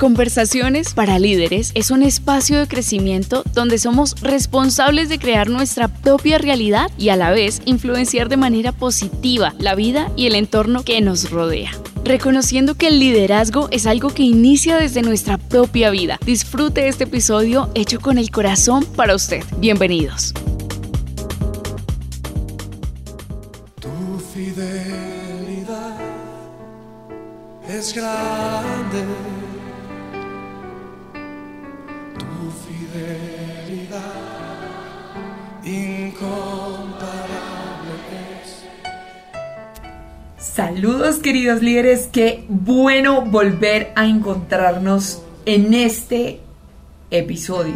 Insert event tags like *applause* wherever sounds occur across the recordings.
Conversaciones para Líderes es un espacio de crecimiento donde somos responsables de crear nuestra propia realidad y a la vez influenciar de manera positiva la vida y el entorno que nos rodea. Reconociendo que el liderazgo es algo que inicia desde nuestra propia vida. Disfrute este episodio hecho con el corazón para usted. Bienvenidos. Tu fidelidad es grande. Saludos queridos líderes, qué bueno volver a encontrarnos en este episodio.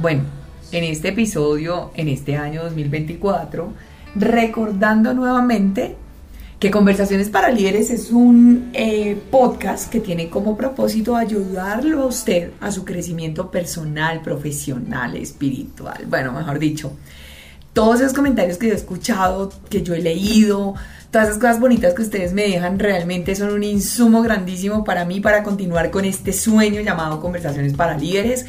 Bueno, en este episodio, en este año 2024, recordando nuevamente que Conversaciones para Líderes es un eh, podcast que tiene como propósito ayudarlo a usted a su crecimiento personal, profesional, espiritual, bueno, mejor dicho. Todos esos comentarios que yo he escuchado, que yo he leído, todas esas cosas bonitas que ustedes me dejan realmente son un insumo grandísimo para mí para continuar con este sueño llamado Conversaciones para Líderes.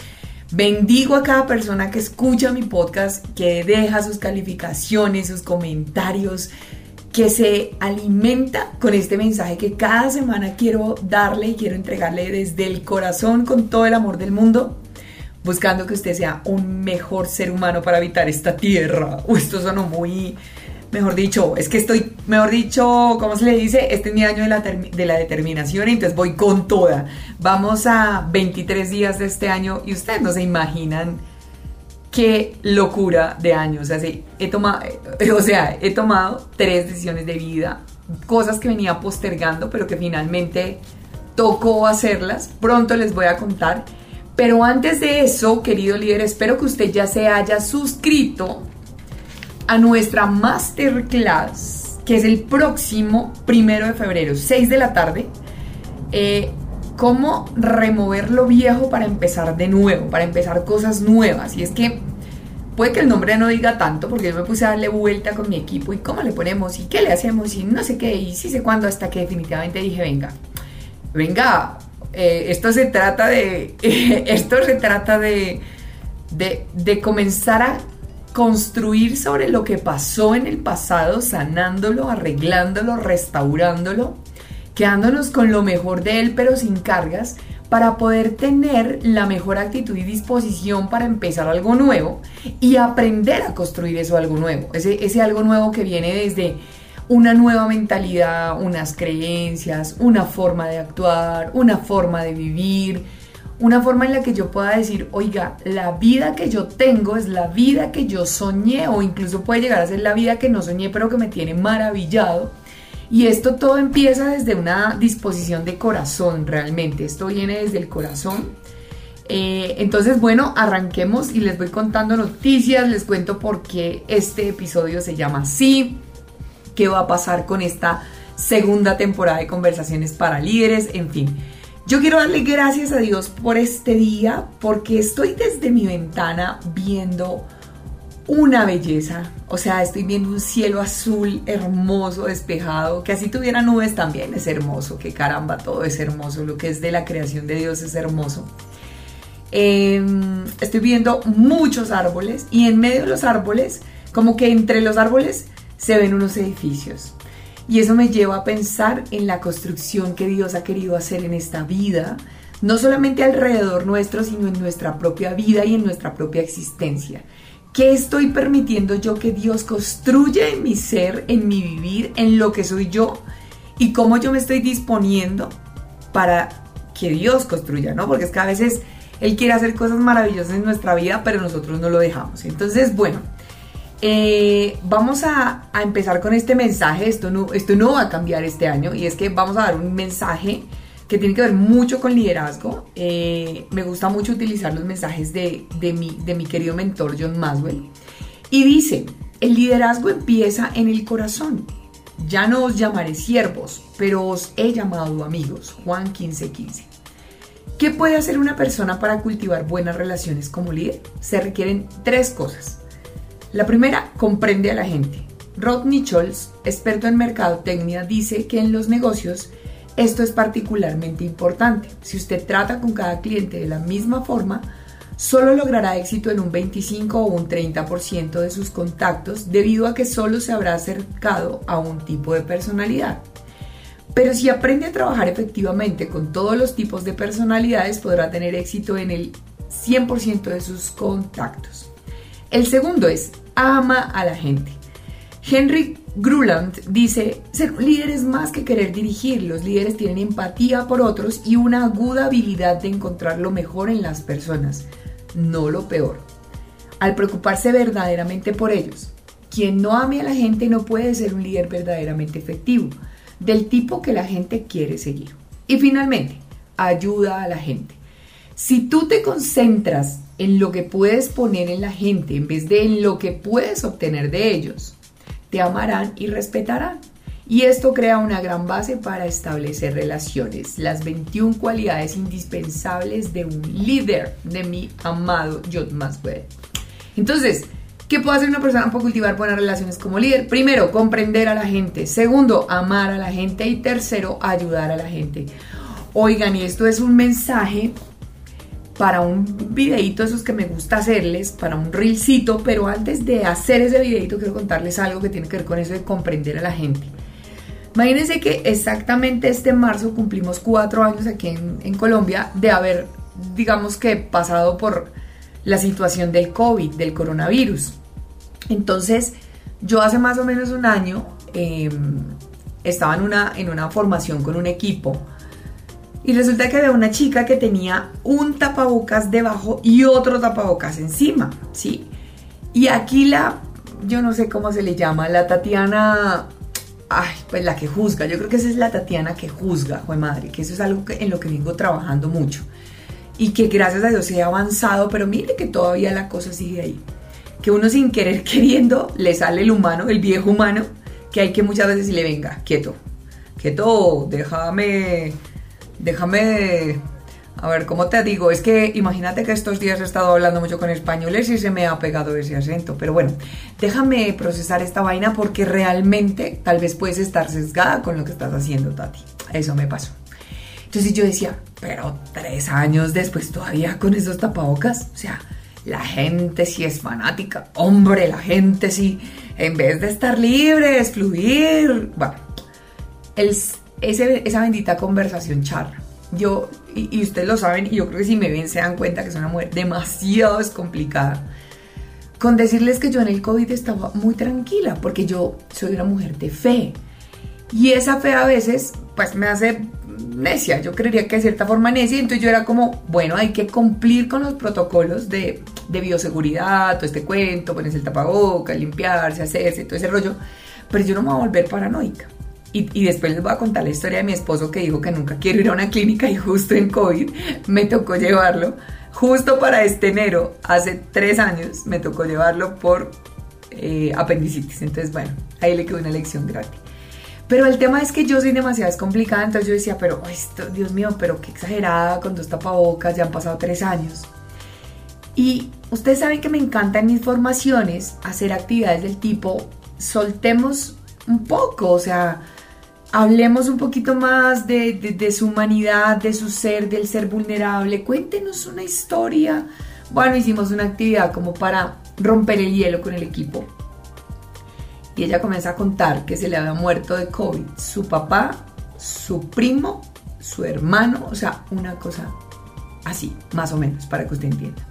Bendigo a cada persona que escucha mi podcast, que deja sus calificaciones, sus comentarios, que se alimenta con este mensaje que cada semana quiero darle y quiero entregarle desde el corazón con todo el amor del mundo, buscando que usted sea un mejor ser humano para habitar esta tierra. Esto sonó muy, mejor dicho, es que estoy, mejor dicho, ¿cómo se le dice? Este es mi año de la, de la determinación, entonces voy con toda. Vamos a 23 días de este año y ustedes no se imaginan qué locura de años. O sea, he tomado, o sea, he tomado tres decisiones de vida, cosas que venía postergando, pero que finalmente tocó hacerlas. Pronto les voy a contar. Pero antes de eso, querido líder, espero que usted ya se haya suscrito a nuestra masterclass, que es el próximo primero de febrero, 6 de la tarde. Eh, cómo remover lo viejo para empezar de nuevo, para empezar cosas nuevas. Y es que puede que el nombre no diga tanto, porque yo me puse a darle vuelta con mi equipo y cómo le ponemos y qué le hacemos y no sé qué, y sí sé cuándo, hasta que definitivamente dije, venga, venga, eh, esto se trata de, *laughs* esto se trata de, de, de comenzar a construir sobre lo que pasó en el pasado, sanándolo, arreglándolo, restaurándolo quedándonos con lo mejor de él pero sin cargas para poder tener la mejor actitud y disposición para empezar algo nuevo y aprender a construir eso algo nuevo, ese, ese algo nuevo que viene desde una nueva mentalidad, unas creencias, una forma de actuar, una forma de vivir, una forma en la que yo pueda decir, oiga, la vida que yo tengo es la vida que yo soñé o incluso puede llegar a ser la vida que no soñé pero que me tiene maravillado y esto todo empieza desde una disposición de corazón, realmente. Esto viene desde el corazón. Eh, entonces, bueno, arranquemos y les voy contando noticias, les cuento por qué este episodio se llama así, qué va a pasar con esta segunda temporada de conversaciones para líderes, en fin. Yo quiero darle gracias a Dios por este día, porque estoy desde mi ventana viendo una belleza. O sea, estoy viendo un cielo azul hermoso, despejado, que así tuviera nubes también es hermoso, que caramba, todo es hermoso, lo que es de la creación de Dios es hermoso. Em, estoy viendo muchos árboles y en medio de los árboles, como que entre los árboles se ven unos edificios. Y eso me lleva a pensar en la construcción que Dios ha querido hacer en esta vida, no solamente alrededor nuestro, sino en nuestra propia vida y en nuestra propia existencia. ¿Qué estoy permitiendo yo que Dios construya en mi ser, en mi vivir, en lo que soy yo? Y cómo yo me estoy disponiendo para que Dios construya, ¿no? Porque es que a veces Él quiere hacer cosas maravillosas en nuestra vida, pero nosotros no lo dejamos. Entonces, bueno, eh, vamos a, empezar con este mensaje. Esto no, esto no va a cambiar este año y es que vamos a dar un mensaje que tiene que ver mucho con liderazgo. Eh, me gusta mucho utilizar los mensajes de, de, mi, de mi querido mentor John Maswell. Y dice, el liderazgo empieza en el corazón. Ya no os llamaré siervos, pero os he llamado amigos. Juan 15:15. 15. ¿Qué puede hacer una persona para cultivar buenas relaciones como líder? Se requieren tres cosas. La primera, comprende a la gente. Rodney Scholz, experto en mercadotecnia, dice que en los negocios Esto es particularmente importante. Si usted trata con cada cliente de la misma forma, solo logrará éxito en un 25 o un 30% de sus contactos debido a que solo se habrá acercado a un tipo de personalidad. Pero si aprende a trabajar efectivamente con todos los tipos de personalidades, podrá tener éxito en el 100% de sus contactos. El segundo es, ama a la gente. Henry Gruland dice, ser líder es más que querer dirigir, los líderes tienen empatía por otros y una aguda habilidad de encontrar lo mejor en las personas, no lo peor. Al preocuparse verdaderamente por ellos, quien no ame a la gente no puede ser un líder verdaderamente efectivo del tipo que la gente quiere seguir. Y finalmente, ayuda a la gente. Si tú te concentras en lo que puedes poner en la gente en vez de en lo que puedes obtener de ellos, te amarán y respetarán. Y esto crea una gran base para establecer relaciones, las 21 cualidades indispensables de un líder, de mi amado John Maxwell. Entonces, ¿Qué puede hacer una persona para cultivar buenas relaciones como líder? Primero, comprender a la gente. Segundo, amar a la gente. Y tercero, ayudar a la gente. Oigan, y esto es un mensaje para un videito esos que me gusta hacerles, para un reelcito, pero antes de hacer ese videito quiero contarles algo que tiene que ver con eso de comprender a la gente. Imagínense que exactamente este marzo cumplimos cuatro años aquí en, Colombia de haber, digamos que, pasado por la situación del COVID, del coronavirus. Entonces, yo hace más o menos un año em, estaba en una, en una formación con un equipo y resulta que había una chica que tenía un tapabocas debajo y otro tapabocas encima, ¿sí? Y aquí la, yo no sé cómo se le llama, la Tatiana, ay, pues la que juzga, yo creo que esa es la Tatiana que juzga, joder madre, que eso es algo que, en lo que vengo trabajando mucho y que gracias a Dios ha avanzado, pero mire que todavía la cosa sigue ahí. Que uno sin querer queriendo le sale el humano, el viejo humano, que hay que muchas veces le venga, quieto, quieto, déjame, déjame, a ver, ¿cómo te digo? Es que imagínate que estos días he estado hablando mucho con españoles y se me ha pegado ese acento, pero bueno, déjame procesar esta vaina porque realmente tal vez puedes estar sesgada con lo que estás haciendo, Tati. Eso me pasó. Entonces yo decía, pero tres años después todavía con esos tapabocas, o sea, la gente sí es fanática, hombre, la gente sí, en vez de estar libre, es fluir, bueno, esa bendita conversación charla. Yo, y, y, ustedes lo saben, y yo creo que si me ven se dan cuenta que es una mujer demasiado descomplicada. Con decirles que yo en el COVID estaba muy tranquila, porque yo soy una mujer de fe. Y esa fe a veces, pues me hace necia, yo creería que de cierta forma necia, entonces yo era como, bueno, hay que cumplir con los protocolos de, de bioseguridad, todo este cuento, ponerse el tapabocas, limpiarse, hacerse, todo ese rollo, pero yo no me voy a volver paranoica. Y, después les voy a contar la historia de mi esposo que dijo que nunca quiero ir a una clínica y justo en COVID me tocó llevarlo. Justo para este enero, hace tres años, me tocó llevarlo por eh, apendicitis. Entonces, bueno, ahí le quedó una lección gratis. Pero el tema es que yo soy demasiado descomplicada, entonces yo decía, pero esto, Dios mío, pero qué exagerada con dos tapabocas, ya han pasado tres años. Y ustedes saben que me encanta en mis formaciones hacer actividades del tipo, soltemos un poco, o sea, hablemos un poquito más de, de su humanidad, de su ser, del ser vulnerable, cuéntenos una historia. Bueno, hicimos una actividad como para romper el hielo con el equipo y ella comienza a contar que se le había muerto de COVID su papá, su primo, su hermano, o sea, una cosa así, más o menos, para que usted entienda.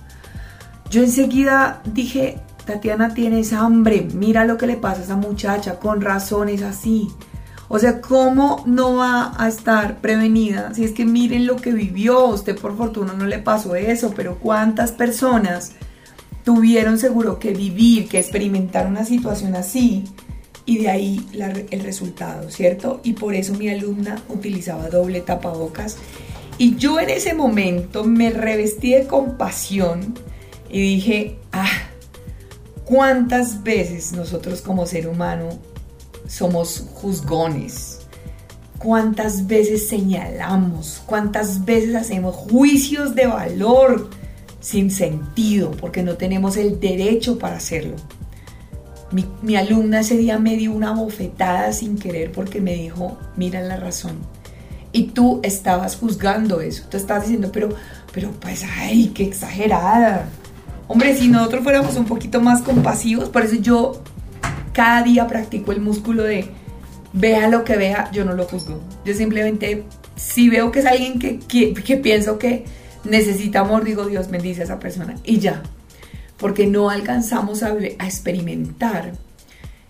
Yo enseguida dije, Tatiana tienes hambre, mira lo que le pasa a esa muchacha, con razones así. O sea, ¿cómo no va a estar prevenida? Si es que miren lo que vivió, usted por fortuna no le pasó eso, pero ¿cuántas personas tuvieron seguro que vivir, que experimentar una situación así y de ahí el resultado, ¿cierto? Y por eso mi alumna utilizaba doble tapabocas. Y yo en ese momento me revestí de compasión y dije, ah, ¿cuántas veces nosotros como ser humano somos juzgones? ¿Cuántas veces señalamos? ¿Cuántas veces hacemos juicios de valor? sin sentido, porque no tenemos el derecho para hacerlo. Mi, alumna ese día me dio una bofetada sin querer porque me dijo, mira la razón. Y tú estabas juzgando eso. Tú estabas diciendo, pero, pero pues, ay, qué exagerada. Hombre, si *laughs* nosotros fuéramos un poquito más compasivos, por eso yo cada día practico el músculo de vea lo que vea, yo no lo juzgo. Yo simplemente, si veo que es alguien que, que, pienso que necesita amor, digo, Dios bendice a esa persona. Y ya, porque no alcanzamos a, a experimentar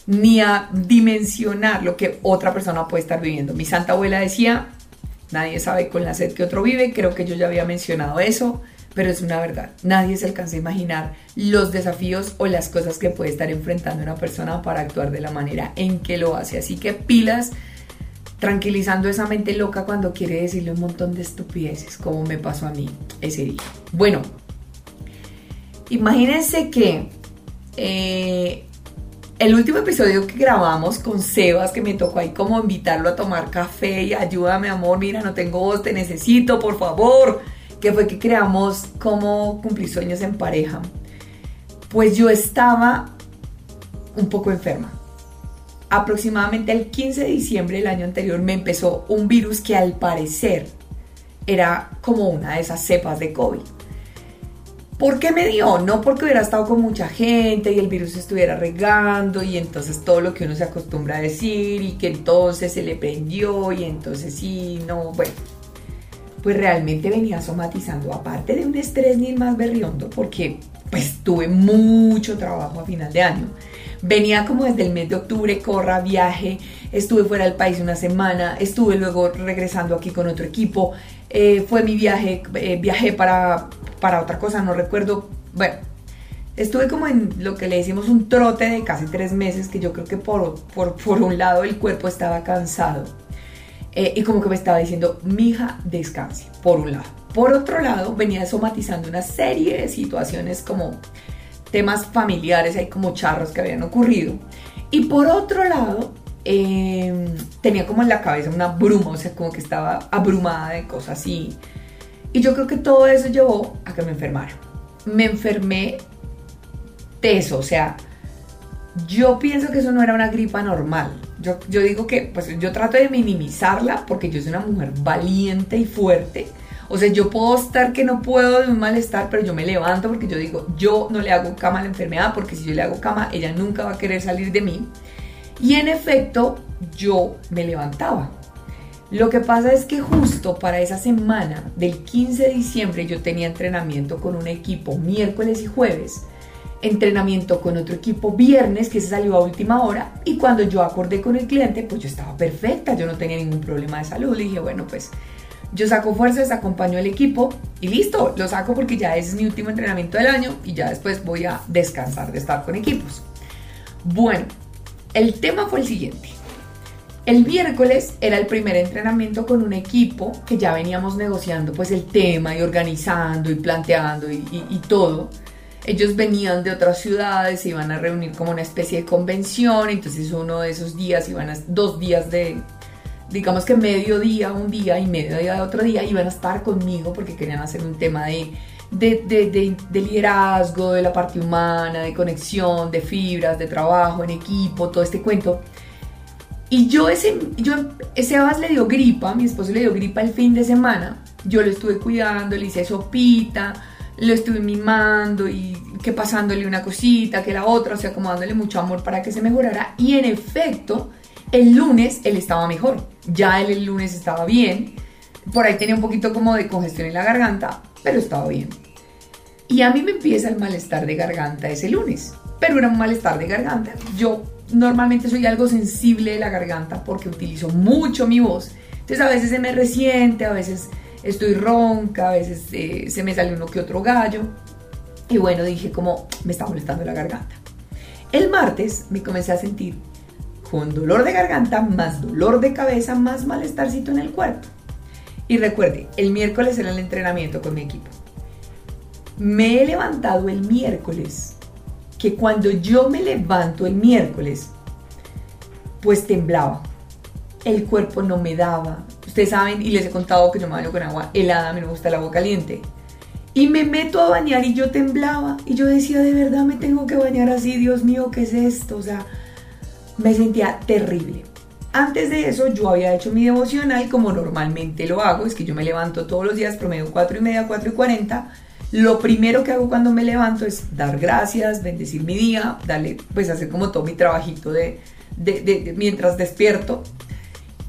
ni a dimensionar lo que otra persona puede estar viviendo. Mi santa abuela decía, nadie sabe con la sed que otro vive, creo que yo ya había mencionado eso pero es una verdad. Nadie se alcanza a imaginar los desafíos o las cosas que puede estar enfrentando una persona para actuar de la manera en que lo hace. Así que pilas tranquilizando esa mente loca cuando quiere decirle un montón de estupideces, como me pasó a mí ese día. Bueno, imagínense que eh, el último episodio que grabamos con Sebas, que me tocó ahí como invitarlo a tomar café y ayúdame amor, mira, no tengo voz, te necesito, por favor que fue que creamos como cumplir sueños en pareja, pues yo estaba un poco enferma. Aproximadamente el 15 de diciembre del año anterior me empezó un virus que al parecer era como una de esas cepas de COVID. ¿Por qué me dio? No porque hubiera estado con mucha gente y el virus estuviera regando y entonces todo lo que uno se acostumbra a decir y que entonces se le prendió y entonces sí, no, bueno, pues realmente venía somatizando, aparte de un estrés ni más berriondo, porque pues tuve mucho trabajo a final de año. Venía como desde el mes de octubre, corra, viaje, estuve fuera del país una semana, estuve luego regresando aquí con otro equipo, eh, fue mi viaje, eh, viajé para, para otra cosa, no recuerdo, bueno, estuve como en lo que le decimos un trote de casi tres meses, que yo creo que por, por, por un lado el cuerpo estaba cansado eh, y como que me estaba diciendo, mija, descanse, por un lado. Por otro lado, venía somatizando una serie de situaciones como temas familiares, hay como charros que habían ocurrido. Y por otro lado, em, tenía como en la cabeza una bruma, o sea, como que estaba abrumada de cosas así. Y yo creo que todo eso llevó a que me enfermara. Me enfermé teso, o sea, yo pienso que eso no era una gripa normal. Yo, digo que, pues yo trato de minimizarla porque yo soy una mujer valiente y fuerte. O sea, yo puedo estar que no puedo de un malestar, pero yo me levanto porque yo digo, yo no le hago cama a la enfermedad porque si yo le hago cama, ella nunca va a querer salir de mí. Y en efecto, yo me levantaba. Lo que pasa es que justo para esa semana del 15 de diciembre yo tenía entrenamiento con un equipo miércoles y jueves entrenamiento con otro equipo viernes que se salió a última hora y cuando yo acordé con el cliente pues yo estaba perfecta, yo no tenía ningún problema de salud, le dije bueno pues yo saco fuerzas, acompaño al equipo y listo, lo saco porque ya ese es mi último entrenamiento del año y ya después voy a descansar de estar con equipos. Bueno, el tema fue el siguiente. El miércoles era el primer entrenamiento con un equipo que ya veníamos negociando pues el tema y organizando y planteando y, y todo ellos venían de otras ciudades, se iban a reunir como una especie de convención, entonces uno de esos días iban a, dos días de, digamos que medio día, un día y medio día de otro día, iban a estar conmigo porque querían hacer un tema de, de, liderazgo, de la parte humana, de conexión, de fibras, de trabajo en equipo, todo este cuento. Y yo ese, yo, ese Abbas le dio gripa, mi esposo le dio gripa el fin de semana, yo lo estuve cuidando, le hice sopita, lo estuve mimando y que pasándole una cosita, que la otra, o sea, como dándole mucho amor para que se mejorara. Y en efecto, el lunes él estaba mejor. Ya él el lunes estaba bien. Por ahí tenía un poquito como de congestión en la garganta, pero estaba bien. Y a mí me empieza el malestar de garganta ese lunes. Pero era un malestar de garganta. Yo normalmente soy algo sensible de la garganta porque utilizo mucho mi voz. Entonces a veces se me resiente, a veces estoy ronca, a veces eh, se me sale uno que otro gallo. Y bueno, dije como me está molestando la garganta. El martes me comencé a sentir con dolor de garganta, más dolor de cabeza, más malestarcito en el cuerpo. Y recuerde, el miércoles era el entrenamiento con mi equipo. Me he levantado el miércoles, que cuando yo me levanto el miércoles, pues temblaba. El cuerpo no me daba, Ustedes saben y les he contado que yo me baño con agua helada, a mí me gusta el agua caliente. Y me meto a bañar y yo temblaba. Y yo decía, de verdad me tengo que bañar así, Dios mío, ¿qué es esto? O sea, me sentía terrible. Antes de eso yo había hecho mi devocional como normalmente lo hago, es que yo me levanto todos los días promedio 4 y media, 4 y 40. Lo primero que hago cuando me levanto es dar gracias, bendecir mi día, darle, pues hacer como todo mi trabajito de, de, mientras despierto.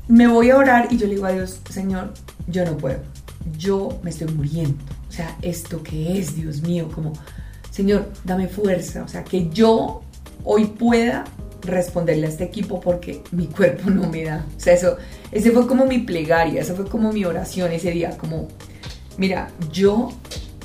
Me voy a orar y yo le digo a Dios, Señor, yo no puedo, yo me estoy muriendo. O sea, esto que es, Dios mío, como, Señor, dame fuerza, o sea, que yo hoy pueda responderle a este equipo porque mi cuerpo no me da. O sea, eso, ese fue como mi plegaria, esa fue como mi oración ese día, como, mira, yo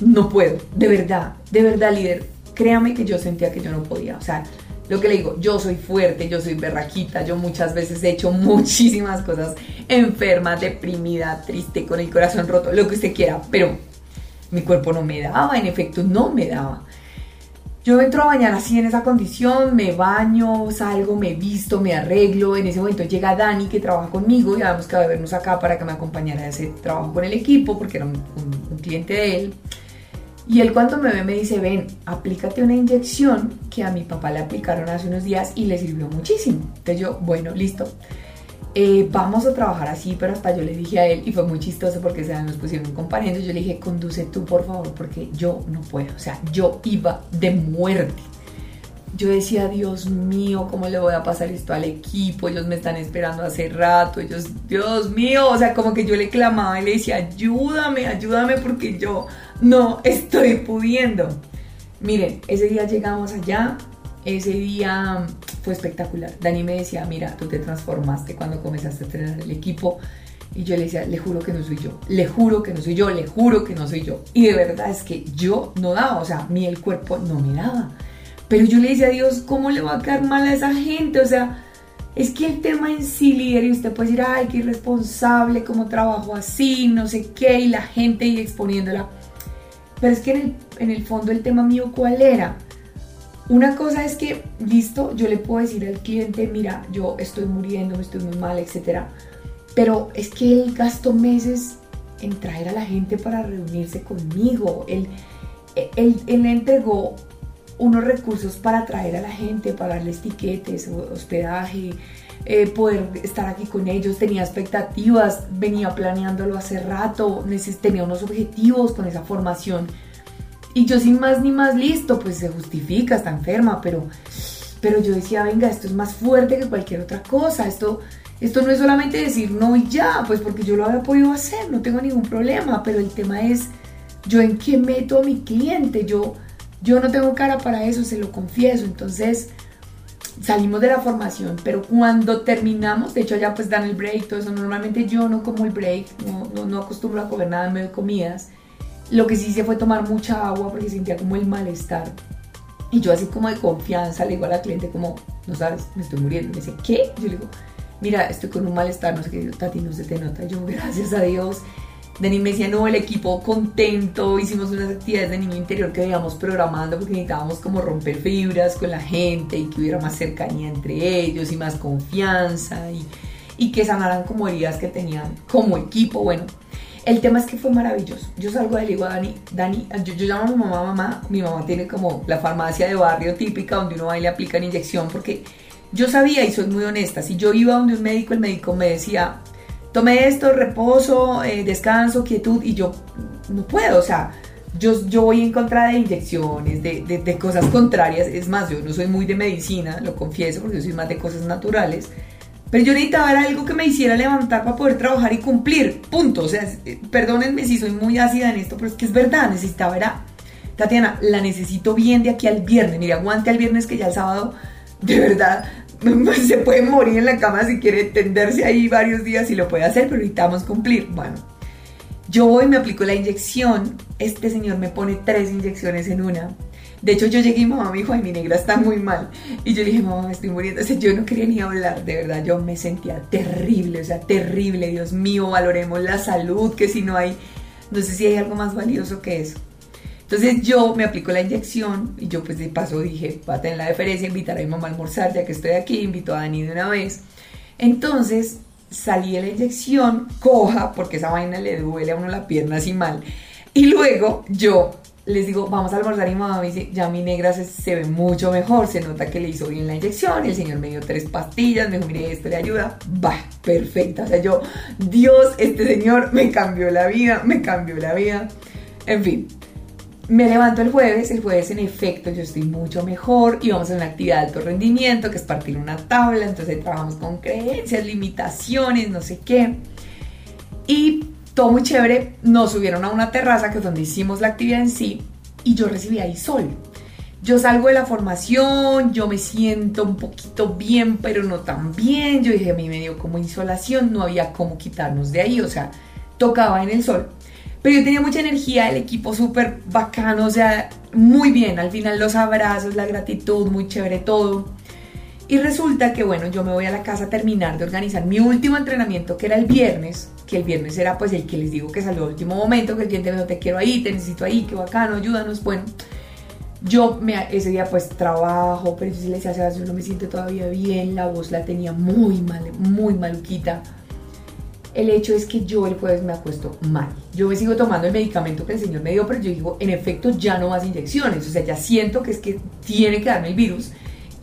no puedo, de verdad, de verdad, líder, créame que yo sentía que yo no podía, o sea, lo que le digo, yo soy fuerte, yo soy berraquita, yo muchas veces he hecho muchísimas cosas enferma, deprimida, triste, con el corazón roto, lo que usted quiera, pero mi cuerpo no me daba, en efecto, no me daba. Yo entro a bañar así en esa condición, me baño, salgo, me visto, me arreglo. En ese momento llega Dani que trabaja conmigo y habíamos que vernos acá para que me acompañara a ese trabajo con el equipo porque era un, cliente de él. Y él cuando me ve me dice, ven, aplícate una inyección que a mi papá le aplicaron hace unos días y le sirvió muchísimo. Entonces yo, bueno, listo. Eh, vamos a trabajar así, pero hasta yo le dije a él, y fue muy chistoso porque se nos pusieron comparando, yo le dije, conduce tú por favor, porque yo no puedo, o sea, yo iba de muerte. Yo decía, Dios mío, ¿cómo le voy a pasar esto al equipo? Ellos me están esperando hace rato, ellos, Dios mío, o sea, como que yo le clamaba y le decía, ayúdame, ayúdame porque yo no estoy pudiendo. Miren, ese día llegamos allá, ese día fue espectacular. Dani me decía, mira, tú te transformaste cuando comenzaste a entrenar el equipo. Y yo le decía, le juro que no soy yo, le juro que no soy yo, le juro que no soy yo. Y de verdad es que yo no daba, o sea, mi el cuerpo no me daba. Pero yo le decía a Dios, ¿cómo le va a caer mal a esa gente? O sea, es que el tema en sí, líder, y usted puede decir, ay, qué irresponsable, cómo trabajo así, no sé qué, y la gente y exponiéndola. Pero es que en el, en el fondo el tema mío, ¿cuál era? Una cosa es que, listo, yo le puedo decir al cliente, mira, yo estoy muriendo, me estoy muy mal, etc. Pero es que él gastó meses en traer a la gente para reunirse conmigo. Él, él, él entregó unos recursos para traer a la gente, pagarles tiquetes, hospedaje, eh, poder estar aquí con ellos, tenía expectativas, venía planeándolo hace rato, tenía unos objetivos con esa formación. Y yo sin más ni más listo, pues se justifica, está enferma, pero, pero yo decía, venga, esto es más fuerte que cualquier otra cosa, esto, esto no es solamente decir no y ya, pues porque yo lo había podido hacer, no tengo ningún problema, pero el tema es, yo en qué meto a mi cliente, yo, yo no tengo cara para eso, se lo confieso, entonces salimos de la formación, pero cuando terminamos, de hecho ya pues dan el break, todo eso, normalmente yo no como el break, no, no, no acostumbro a comer nada en medio de comidas, lo que sí se fue tomar mucha agua porque sentía como el malestar. Y yo así como de confianza le digo a la cliente como, no sabes, me estoy muriendo. Me dice, ¿qué? Yo le digo, mira, estoy con un malestar, no sé qué, Tati, no se te nota. Yo, gracias a Dios. Dani me decía, no, el equipo contento, hicimos unas actividades de niño interior que veíamos programando porque necesitábamos como romper fibras con la gente y que hubiera más cercanía entre ellos y más confianza y, y que sanaran como heridas que tenían como equipo. Bueno, el tema es que fue maravilloso. Yo salgo de y digo a Dani, Dani, yo, llamo a mi mamá, mamá, mi mamá tiene como la farmacia de barrio típica donde uno va y le aplican inyección porque yo sabía y soy muy honesta, si yo iba donde un médico, el médico me decía, tome esto, reposo, eh, descanso, quietud y yo no puedo, o sea, yo, yo voy en contra de inyecciones, de, de, cosas contrarias, es más, yo no soy muy de medicina, lo confieso, porque yo soy más de cosas naturales. Pero yo necesitaba algo que me hiciera levantar para poder trabajar y cumplir. Punto. O sea, eh, perdónenme si soy muy ácida en esto, pero es que es verdad. Necesitaba, era, Tatiana, la necesito bien de aquí al viernes. Mira, aguante al viernes que ya el sábado, de verdad, *laughs* se puede morir en la cama si quiere tenderse ahí varios días y lo puede hacer, pero necesitamos cumplir. Bueno, yo voy, me aplico la inyección. Este señor me pone tres inyecciones en una. De hecho, yo llegué y mamá me dijo, ay, mi negra está muy mal. Y yo le dije, mamá, me estoy muriendo. O sea, yo no quería ni hablar, de verdad, yo me sentía terrible, o sea, terrible. Dios mío, valoremos la salud, que si no hay, no sé si hay algo más valioso que eso. Entonces yo me aplico la inyección y yo pues de paso dije, voy a tener la deferencia, invitar a mi mamá a almorzar, ya que estoy aquí, invito a Dani de una vez. Entonces salí de la inyección, coja, porque esa vaina le duele a uno la pierna así mal. Y luego yo les digo, vamos a almorzar y mamá me dice, ya mi negra se, se, ve mucho mejor, se nota que le hizo bien la inyección, el señor me dio tres pastillas, me dijo, mire, esto le ayuda, va, perfecta, o sea, yo, Dios, este señor me cambió la vida, me cambió la vida, en fin. Me levanto el jueves, el jueves en efecto yo estoy mucho mejor y vamos a una actividad de alto rendimiento que es partir una tabla, entonces trabajamos con creencias, limitaciones, no sé qué. Y todo muy chévere, nos subieron a una terraza que es donde hicimos la actividad en sí y yo recibí ahí sol. Yo salgo de la formación, yo me siento un poquito bien, pero no tan bien. Yo dije, a mí me dio como insolación, no había cómo quitarnos de ahí, o sea, tocaba en el sol. Pero yo tenía mucha energía, el equipo súper bacano, o sea, muy bien. Al final los abrazos, la gratitud, muy chévere todo. Y resulta que, bueno, yo me voy a la casa a terminar de organizar mi último entrenamiento, que era el viernes, que el viernes era pues el que les digo que salió al último momento, que el cliente me dijo, te quiero ahí, te necesito ahí, qué bacano, ayúdanos. Bueno, yo me, ese día pues trabajo, pero yo sí le decía Sebastián, no me siento todavía bien, la voz la tenía muy mal, muy maluquita. El hecho es que yo el jueves me acuesto mal. Yo me sigo tomando el medicamento que el señor me dio, pero yo digo, en efecto, ya no más inyecciones. O sea, ya siento que es que tiene que darme el virus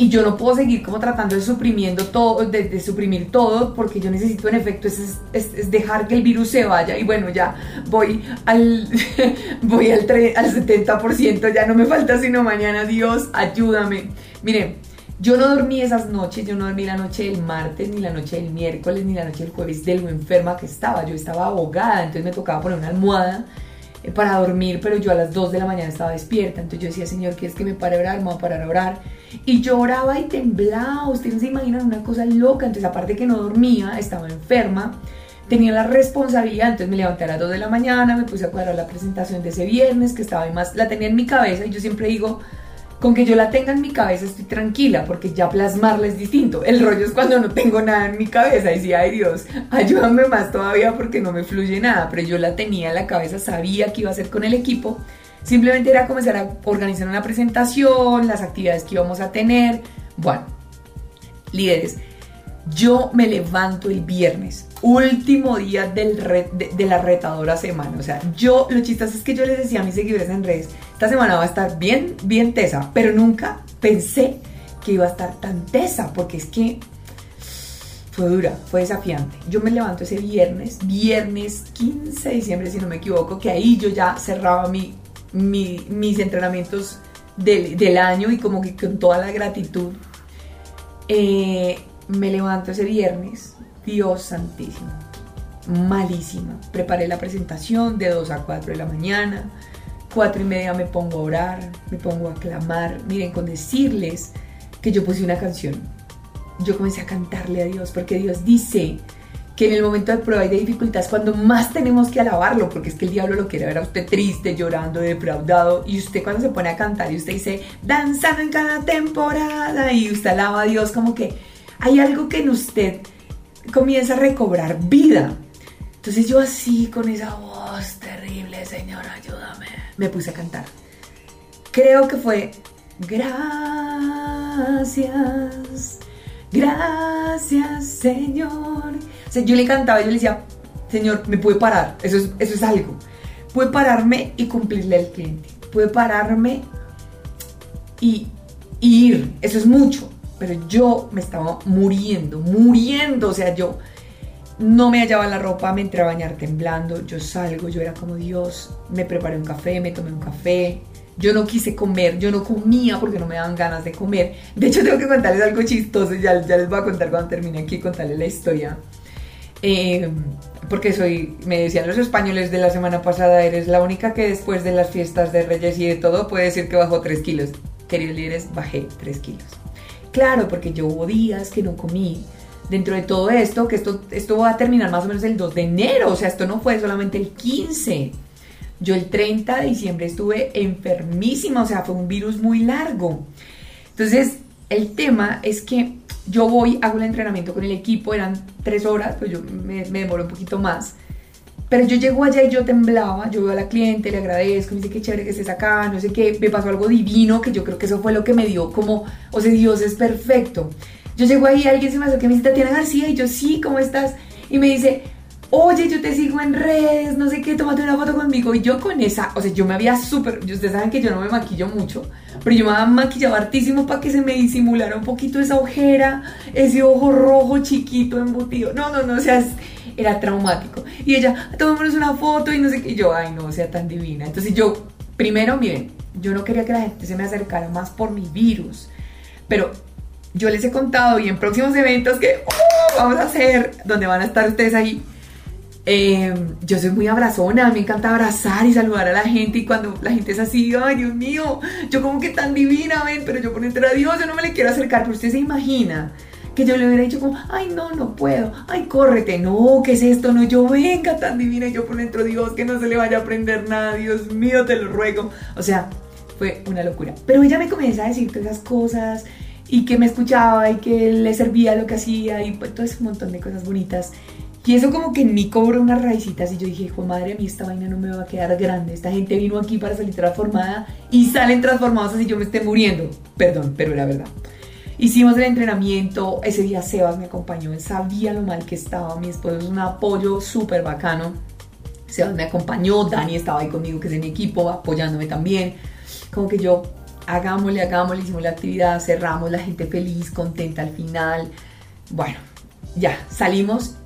y yo no puedo seguir como tratando de suprimiendo todo, de, suprimir todo, porque yo necesito en efecto es, es, dejar que el virus se vaya y bueno, ya voy al, *laughs* voy al, al 70%, ya no me falta sino mañana, Dios, ayúdame. Miren, yo no dormí esas noches, yo no dormí la noche del martes, ni la noche del miércoles, ni la noche del jueves de lo enferma que estaba, yo estaba ahogada, entonces me tocaba poner una almohada eh, para dormir, pero yo a las 2 de la mañana estaba despierta, entonces yo decía, Señor, ¿quieres que me pare a orar? Me voy a parar a orar y lloraba y temblaba, ustedes se imaginan una cosa loca, entonces aparte que no dormía, estaba enferma, tenía la responsabilidad, entonces me levanté a las 2 de la mañana, me puse a cuadrar la presentación de ese viernes, que estaba más, la tenía en mi cabeza. Y yo siempre digo, con que yo la tenga en mi cabeza estoy tranquila, porque ya plasmarla es distinto. El rollo es cuando no tengo nada en mi cabeza y decía, ay Dios, ayúdame más todavía porque no me fluye nada, pero yo la tenía en la cabeza, sabía que iba a hacer con el equipo Simplemente era comenzar a organizar una presentación, las actividades que íbamos a tener. Bueno, líderes, yo me levanto el viernes, último día del de, la retadora semana. O sea, yo, lo chistoso es que yo les decía a mis seguidores en redes, esta semana va a estar bien, bien tesa, pero nunca pensé que iba a estar tan tesa, porque es que fue dura, fue desafiante. Yo me levanto ese viernes, viernes 15 de diciembre, si no me equivoco, que ahí yo ya cerraba mi mis entrenamientos del, año y como que con toda la gratitud. Eh, me levanto ese viernes, Dios santísimo, malísima. Preparé la presentación de 2 a 4 de la mañana, 4 y media me pongo a orar, me pongo a clamar. Miren, con decirles que yo puse una canción, yo comencé a cantarle a Dios, porque Dios dice que en el momento de prueba y de dificultad es cuando más tenemos que alabarlo, porque es que el diablo lo quiere ver a usted triste, llorando, defraudado, y usted cuando se pone a cantar y usted dice, danzando en cada temporada, y usted alaba a Dios como que hay algo que en usted comienza a recobrar vida. Entonces yo así, con esa voz terrible, Señor, ayúdame, me puse a cantar. Creo que fue, gracias, gracias, Señor o sea, yo le cantaba, yo le decía, Señor, me puede parar, eso es, eso es algo. Puede pararme y cumplirle al cliente. Puede pararme y, ir, eso es mucho. Pero yo me estaba muriendo, muriendo. O sea, yo no me hallaba la ropa, me entré a bañar temblando. Yo salgo, yo era como Dios. Me preparé un café, me tomé un café. Yo no quise comer, yo no comía porque no me daban ganas de comer. De hecho, tengo que contarles algo chistoso. Ya, ya les voy a contar cuando termine aquí, contarles la historia eh, porque soy, me decían los españoles de la semana pasada, eres la única que después de las fiestas de Reyes y de todo puede decir que bajó 3 kilos. Queridos líderes, bajé 3 kilos. Claro, porque yo hubo días que no comí. Dentro de todo esto, que esto, esto va a terminar más o menos el 2 de enero, o sea, esto no fue solamente el 15. Yo el 30 de diciembre estuve enfermísima, o sea, fue un virus muy largo. Entonces, el tema es que yo voy, hago el entrenamiento con el equipo, eran tres horas, pues yo me, me demoro un poquito más. Pero yo llego allá y yo temblaba, yo veo a la cliente, le agradezco, me dice qué chévere que estés acá, no sé qué, me pasó algo divino, que yo creo que eso fue lo que me dio como, o sea, Dios es perfecto. Yo llego ahí, alguien se me acerca y me dice, Tatiana García, y yo, sí, ¿cómo estás? Y me dice, oye, yo te sigo en redes, no sé qué, tómate una foto conmigo. Y yo con esa, o sea, yo me había súper, ustedes saben que yo no me maquillo mucho, pero yo me había maquillado hartísimo para que se me disimulara un poquito esa ojera, ese ojo rojo chiquito embutido. No, no, no, o sea, era traumático. Y ella, tomémonos una foto y no sé qué. Y yo, ay, no, sea tan divina. Entonces yo, primero, miren, yo no quería que la gente se me acercara más por mi virus, pero yo les he contado y en próximos eventos que oh, vamos a hacer, donde van a estar ustedes ahí. Eh, yo soy muy abrazona, me encanta abrazar y saludar a la gente y cuando la gente es así, ay Dios mío, yo como que tan divina, ven, pero yo por entre a Dios yo no me le quiero acercar, pero usted se imagina que yo le hubiera dicho como, ay no, no puedo, ay córrete, no, ¿qué es esto? No, yo venga tan divina y yo por dentro, Dios, que no se le vaya a aprender nada, Dios mío, te lo ruego. O sea, fue una locura. Pero ella me comienza a decir todas esas cosas y que me escuchaba y que le servía lo que hacía y pues, todo ese montón de cosas bonitas. Y eso como que en mí cobró unas raicitas y yo dije, hijo madre, a mí esta vaina no me va a quedar grande. Esta gente vino aquí para salir transformada y salen transformados así yo me esté muriendo. Perdón, pero era verdad. Hicimos el entrenamiento, ese día Sebas me acompañó, él sabía lo mal que estaba, mi esposo es un apoyo súper bacano. Sebas me acompañó, Dani estaba ahí conmigo, que es de mi equipo, apoyándome también. Como que yo hagámosle, hagámosle, hicimos la actividad, cerramos, la gente feliz, contenta al final. Bueno, ya, salimos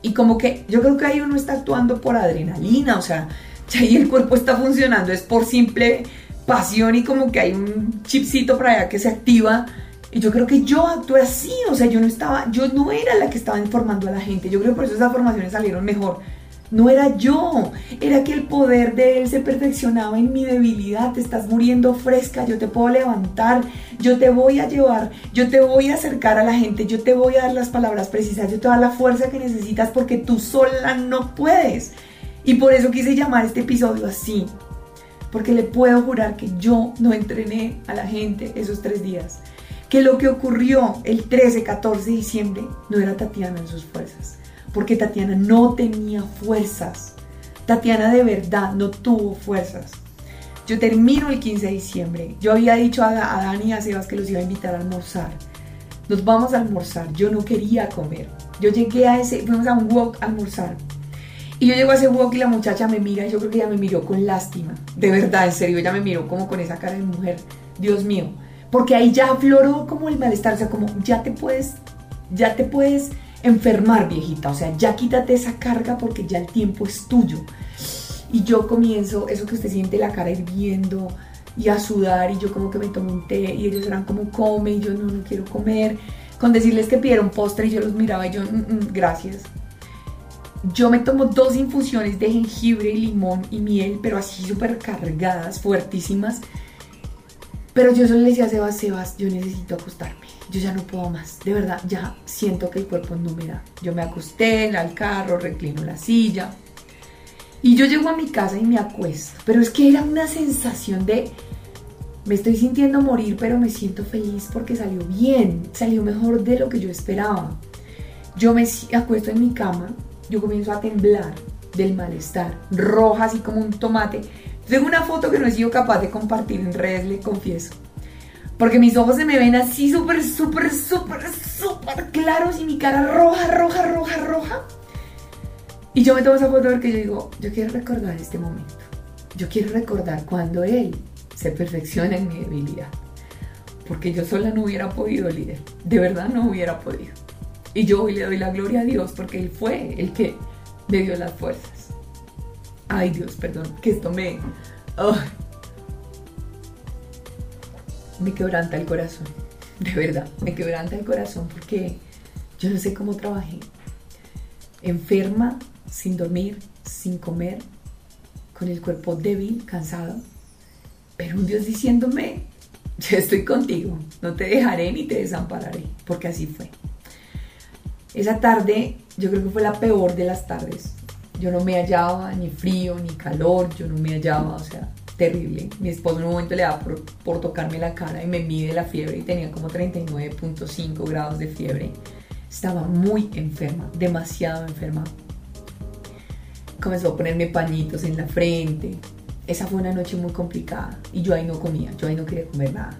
y como que yo creo que ahí uno está actuando por adrenalina, o sea, ya *laughs* ahí el cuerpo está funcionando, es por simple pasión y como que hay un chipcito para allá que se activa. Y yo creo que yo actué así, o sea, yo no estaba, yo no era la que estaba informando a la gente. Yo creo que por eso esas formaciones salieron mejor no era yo, era que el poder de Él se perfeccionaba en mi debilidad. Te estás muriendo fresca, yo te puedo levantar, yo te voy a llevar, yo te voy a acercar a la gente, yo te voy a dar las palabras precisas, yo te voy a dar la fuerza que necesitas porque tú sola no puedes. Y por eso quise llamar este episodio así, porque le puedo jurar que yo no entrené a la gente esos tres días. Que lo que ocurrió el 13, 14 de diciembre no era Tatiana en sus fuerzas porque Tatiana no tenía fuerzas. Tatiana de verdad no tuvo fuerzas. Yo termino el 15 de diciembre. Yo había dicho a, Dani y a Sebas que los iba a invitar a almorzar. Nos vamos a almorzar. Yo no quería comer. Yo llegué a ese, fuimos a un walk a almorzar. Y yo llego a ese walk y la muchacha me mira y yo creo que ella me miró con lástima. De verdad, en serio, ella me miró como con esa cara de mujer. Dios mío. Porque ahí ya afloró como el malestar. O sea, como ya te puedes, ya te puedes enfermar, viejita. O sea, ya quítate esa carga porque ya el tiempo es tuyo. Y yo comienzo, eso que usted siente la cara hirviendo y a sudar y yo como que me tomo un té y ellos eran como come y yo no, no quiero comer. Con decirles que pidieron postre y yo los miraba y yo, mm, mm, gracias. Yo me tomo dos infusiones de jengibre y limón y miel, pero así súper cargadas, fuertísimas. Pero yo solo le decía a Sebas, Sebas, yo necesito acostarme yo ya no puedo más, de verdad, ya siento que el cuerpo no me da. Yo me acosté al carro, reclino la silla y yo llego a mi casa y me acuesto, pero es que era una sensación de, me estoy sintiendo morir, pero me siento feliz porque salió bien, salió mejor de lo que yo esperaba. Yo me acuesto en mi cama, yo comienzo a temblar del malestar, roja así como un tomate. Tengo una foto que no he sido capaz de compartir en redes, le confieso porque mis ojos se me ven así súper, súper, súper, súper claros y mi cara roja, roja, roja, roja. Y yo me tomo esa foto porque yo digo, yo quiero recordar este momento. Yo quiero recordar cuando él se perfecciona en mi debilidad. Porque yo sola no hubiera podido, líder. De verdad no hubiera podido. Y yo hoy le doy la gloria a Dios porque Él fue el que me dio las fuerzas. Ay Dios, perdón, que esto me me quebranta el corazón. De verdad, me quebranta el corazón porque yo no sé cómo trabajé. Enferma, sin dormir, sin comer, con el cuerpo débil, cansado. Pero un Dios diciéndome, *laughs* yo estoy contigo, no te dejaré ni te desampararé, porque así fue. Esa tarde yo creo que fue la peor de las tardes. Yo no me hallaba ni frío ni calor, yo no me hallaba, o sea, terrible. Mi esposo en un momento le da por, tocarme la cara y me mide la fiebre y tenía como 39.5 grados de fiebre. Estaba muy enferma, demasiado enferma. Comenzó a ponerme pañitos en la frente. Esa fue una noche muy complicada y yo ahí no comía, yo ahí no quería comer nada.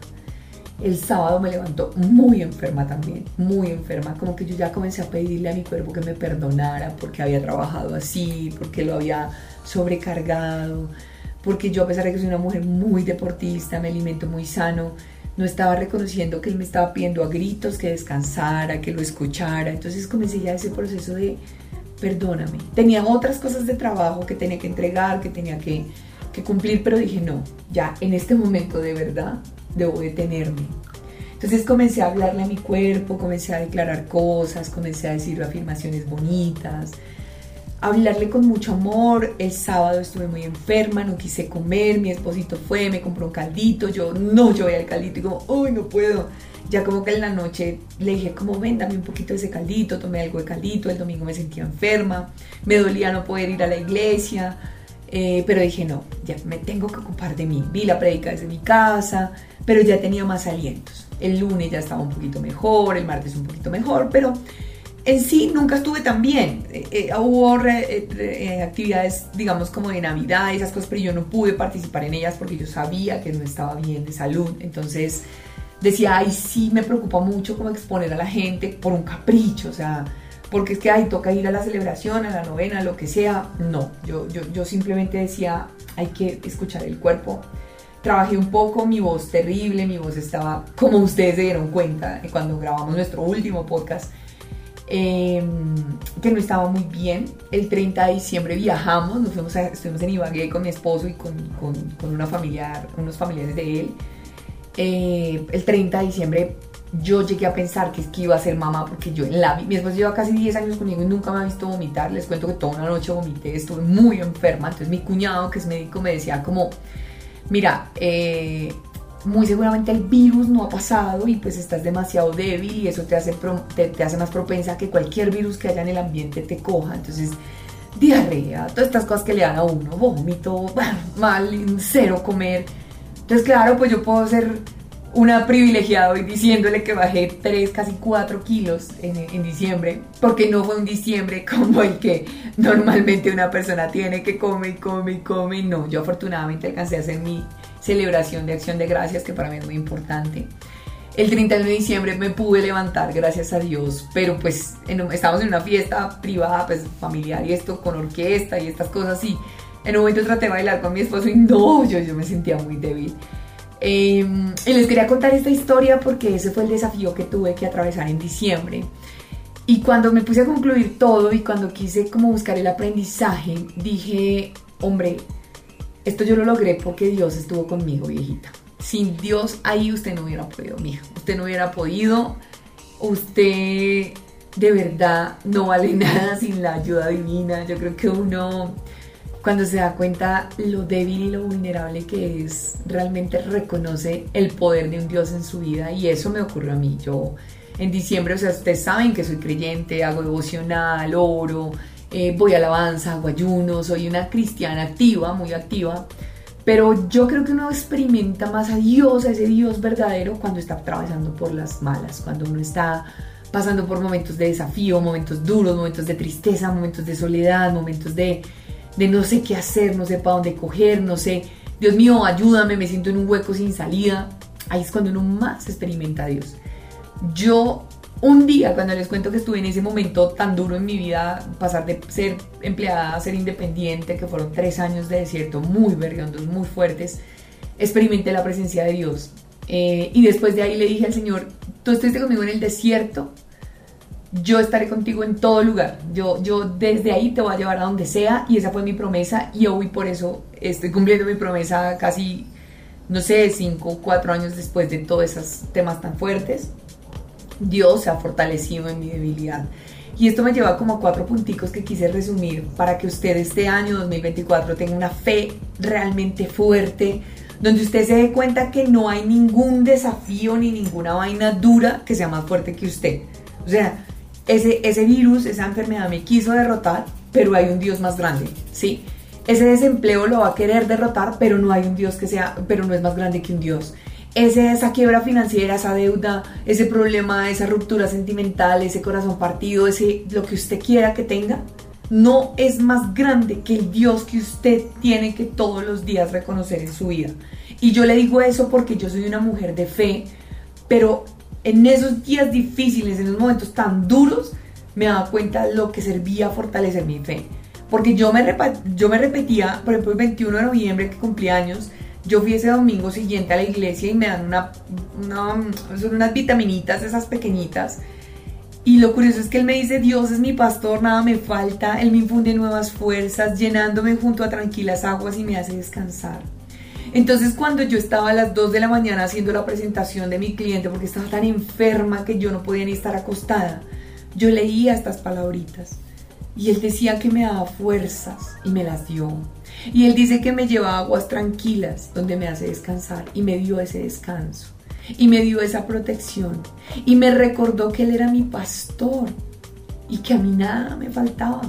El sábado me levantó muy enferma también, muy enferma, como que yo ya comencé a pedirle a mi cuerpo que me perdonara porque había trabajado así, porque lo había sobrecargado, porque yo a pesar de que soy una mujer muy deportista, me alimento muy sano, no estaba reconociendo que él me estaba pidiendo a gritos que descansara, que lo escuchara. Entonces comencé ya ese proceso de perdóname. Tenía otras cosas de trabajo que tenía que entregar, que tenía que, que cumplir, pero dije no, ya en este momento de verdad debo detenerme. Entonces comencé a hablarle a mi cuerpo, comencé a declarar cosas, comencé a decir afirmaciones bonitas, hablarle con mucho amor. El sábado estuve muy enferma, no quise comer, mi esposito fue, me compró un caldito, yo no, yo voy al caldito y como, uy, no puedo. Ya como que en la noche le dije como, ven, dame un poquito de ese caldito, tomé algo de caldito, el domingo me sentía enferma, me dolía no poder ir a la iglesia, eh, pero dije, no, ya me tengo que ocupar de mí. Vi la predica desde mi casa, pero ya tenía más alientos. El lunes ya estaba un poquito mejor, el martes un poquito mejor, pero en sí nunca estuve tan bien. Eh, eh, hubo eh, actividades, digamos, como de Navidad esas cosas, pero yo no pude participar en ellas porque yo sabía que no estaba bien de salud. Entonces decía, ay, sí, me preocupa mucho como exponer a la gente por un capricho, o sea, porque es que, ay, toca ir a la celebración, a la novena, lo que sea. No, yo, yo, yo simplemente decía, hay que escuchar el cuerpo. Trabajé un poco, mi voz terrible, mi voz estaba, como ustedes se dieron cuenta cuando grabamos nuestro último podcast, Em, que no estaba muy bien. El 30 de diciembre viajamos, nos fuimos estuvimos en Ibagué con mi esposo y con, con, una familiar, unos familiares de él. Eh, el 30 de diciembre yo llegué a pensar que, que iba a ser mamá porque yo en la mi esposo lleva casi 10 años conmigo y nunca me ha visto vomitar. Les cuento que toda una noche vomité, estuve muy enferma. Entonces mi cuñado, que es médico, me decía como, mira, eh, muy seguramente el virus no ha pasado y pues estás demasiado débil y eso te hace, te, hace más propensa que cualquier virus que haya en el ambiente te coja. Entonces, diarrea, todas estas cosas que le dan a uno, vómito, *laughs* mal, cero comer. Entonces, claro, pues yo puedo ser una privilegiada hoy diciéndole que bajé 3, casi 4 kilos en, en, diciembre, porque no fue un diciembre *laughs* como el que normalmente una persona tiene que come y come y come. No, yo afortunadamente alcancé a hacer mi celebración de acción de gracias, que para mí es muy importante. El 31 de diciembre me pude levantar, gracias a Dios, pero pues estábamos en una fiesta privada, pues familiar y esto, con orquesta y estas cosas y en un momento traté de bailar con mi esposo y no, yo, yo me sentía muy débil. Em, y les quería contar esta historia porque ese fue el desafío que tuve que atravesar en diciembre. Y cuando me puse a concluir todo y cuando quise como buscar el aprendizaje, dije, hombre, esto yo lo logré porque Dios estuvo conmigo, viejita. Sin Dios ahí usted no hubiera podido, mija. Usted no hubiera podido. Usted de verdad no vale *laughs* nada sin la ayuda divina. Yo creo que uno cuando se da cuenta lo débil y lo vulnerable que es, realmente reconoce el poder de un Dios en su vida y eso me ocurrió a mí. Yo en diciembre, o sea, ustedes saben que soy creyente, hago devocional, oro, eh, voy a alabanza, hago ayuno, soy una cristiana activa, muy activa, pero yo creo que uno experimenta más a Dios, a ese Dios verdadero, cuando está atravesando por las malas, cuando uno está pasando por momentos de desafío, momentos duros, momentos de tristeza, momentos de soledad, momentos de, de no sé qué hacer, no sé para dónde coger, no sé, Dios mío, ayúdame, me siento en un hueco sin salida. Ahí es cuando uno más experimenta a Dios. Yo un día, cuando les cuento que estuve en ese momento tan duro en mi vida, pasar de ser empleada a ser independiente, que fueron tres años de desierto muy berriondos, muy fuertes, experimenté la presencia de Dios. Eh, y después de ahí le dije al Señor, tú estuviste conmigo en el desierto, yo estaré contigo en todo lugar. Yo, yo desde ahí te voy a llevar a donde sea y esa fue mi promesa y hoy por eso estoy cumpliendo mi promesa casi, no sé, cinco, cuatro años después de todos esos temas tan fuertes. Dios se ha fortalecido en mi debilidad. Y esto me lleva como a cuatro punticos que quise resumir para que usted este año 2024 tenga una fe realmente fuerte, donde usted se dé cuenta que no hay ningún desafío ni ninguna vaina dura que sea más fuerte que usted. O sea, ese, ese virus, esa enfermedad me quiso derrotar, pero hay un Dios más grande, ¿sí? Ese desempleo lo va a querer derrotar, pero no hay un Dios que sea, pero no es más grande que un Dios ese, esa quiebra financiera, esa deuda, ese problema, esa ruptura sentimental, ese corazón partido, ese lo que usted quiera que tenga, no es más grande que el Dios que usted tiene que todos los días reconocer en su vida. Y yo le digo eso porque yo soy una mujer de fe, Pero en esos días difíciles, en esos momentos tan duros, me daba cuenta lo que servía fortalecer mi fe. Porque yo me, yo me repetía, por ejemplo, el 21 de noviembre que cumplí años, yo fui ese domingo siguiente a la iglesia y me dan una, son unas vitaminitas, esas pequeñitas. Y lo curioso es que él me dice, Dios es mi pastor, nada me falta, él me infunde nuevas fuerzas, llenándome junto a tranquilas aguas y me hace descansar. Entonces cuando yo estaba a las 2 de la mañana haciendo la presentación de mi cliente, porque estaba tan enferma que yo no podía ni estar acostada, yo leía estas palabritas. Y él decía que me daba fuerzas y me las dio. Y él dice que me lleva aguas tranquilas donde me hace descansar y me dio ese descanso. Y me dio esa protección. Y me recordó que él era mi pastor y que a mí nada me faltaba.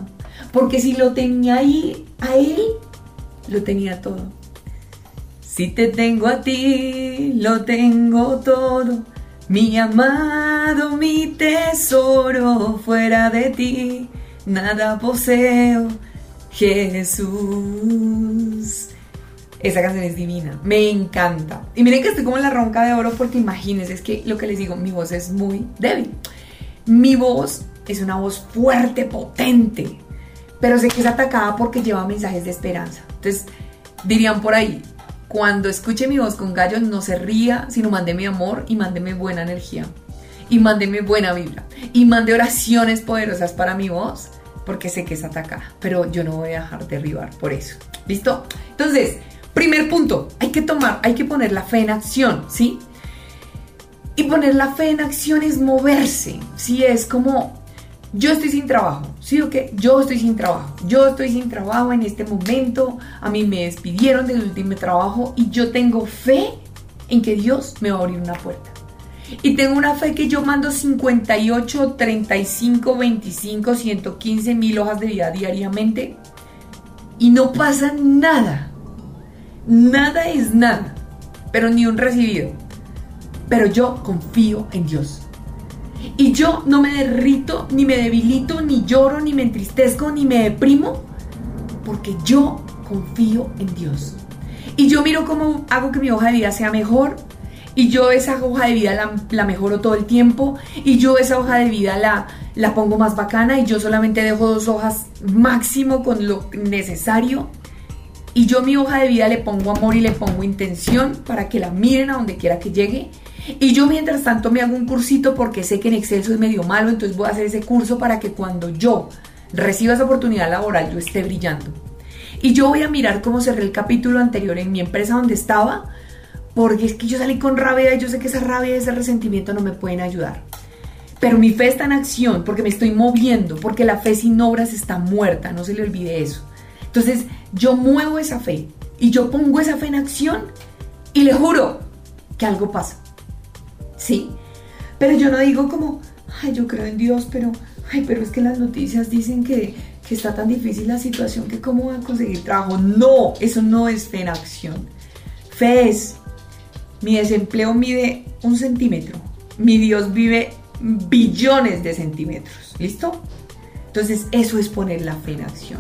Porque si lo tenía ahí, a él, lo tenía todo. Si te tengo a ti, lo tengo todo. Mi amado, mi tesoro, fuera de ti nada poseo, Jesús. Esa canción es divina, me encanta. Y miren que estoy como en la ronca de oro porque imagínense, es que lo que les digo, mi voz es muy débil. Mi voz es una voz fuerte, potente, pero sé que es atacada porque lleva mensajes de esperanza. Entonces, dirían por ahí, cuando escuche mi voz con gallos, no se ría, sino mándeme amor y mándeme buena energía. Y mándeme buena vibra. Y mande oraciones poderosas para mi voz porque sé que es atacada, pero yo no voy a dejar derribar por eso. ¿Listo? Entonces, primer punto, hay que tomar, hay que poner la fe en acción, ¿sí? Y poner la fe en acción es moverse, ¿sí? Es como, yo estoy sin trabajo, ¿sí o qué? Yo estoy sin trabajo, yo estoy sin trabajo en este momento, a mí me despidieron del último trabajo y yo tengo fe en que Dios me va a abrir una puerta. Y tengo una fe que yo mando 58, 35, 25, 115 mil hojas de vida diariamente y no pasa nada. Nada es nada, pero ni un recibido. Pero yo confío en Dios. Y yo no me derrito, ni me debilito, ni lloro, ni me entristezco, ni me deprimo, porque yo confío en Dios. Y yo miro cómo hago que mi hoja de vida sea mejor, y yo esa hoja de vida la, mejoro todo el tiempo. Y yo esa hoja de vida la, la pongo más bacana. Y yo solamente dejo dos hojas máximo con lo necesario. Y yo mi hoja de vida le pongo amor y le pongo intención para que la miren a donde quiera que llegue. Y yo mientras tanto me hago un cursito porque sé que en Excel soy medio malo, entonces voy a hacer ese curso para que cuando yo reciba esa oportunidad laboral yo esté brillando. Y yo voy a mirar cómo cerré el capítulo anterior en mi empresa donde estaba porque es que yo salí con rabia y yo sé que esa rabia y ese resentimiento no me pueden ayudar. Pero mi fe está en acción porque me estoy moviendo, porque la fe sin obras está muerta, no se le olvide eso. Entonces yo muevo esa fe y yo pongo esa fe en acción y le juro que algo pasa. ¿Sí? Pero yo no digo como, ay, yo creo en Dios, pero, ay, pero es que las noticias dicen que, que está tan difícil la situación que cómo voy a conseguir trabajo. No, eso no es en acción. Fe es mi desempleo mide un centímetro. Mi Dios vive billones de centímetros. ¿Listo? Entonces eso es poner la fe en acción.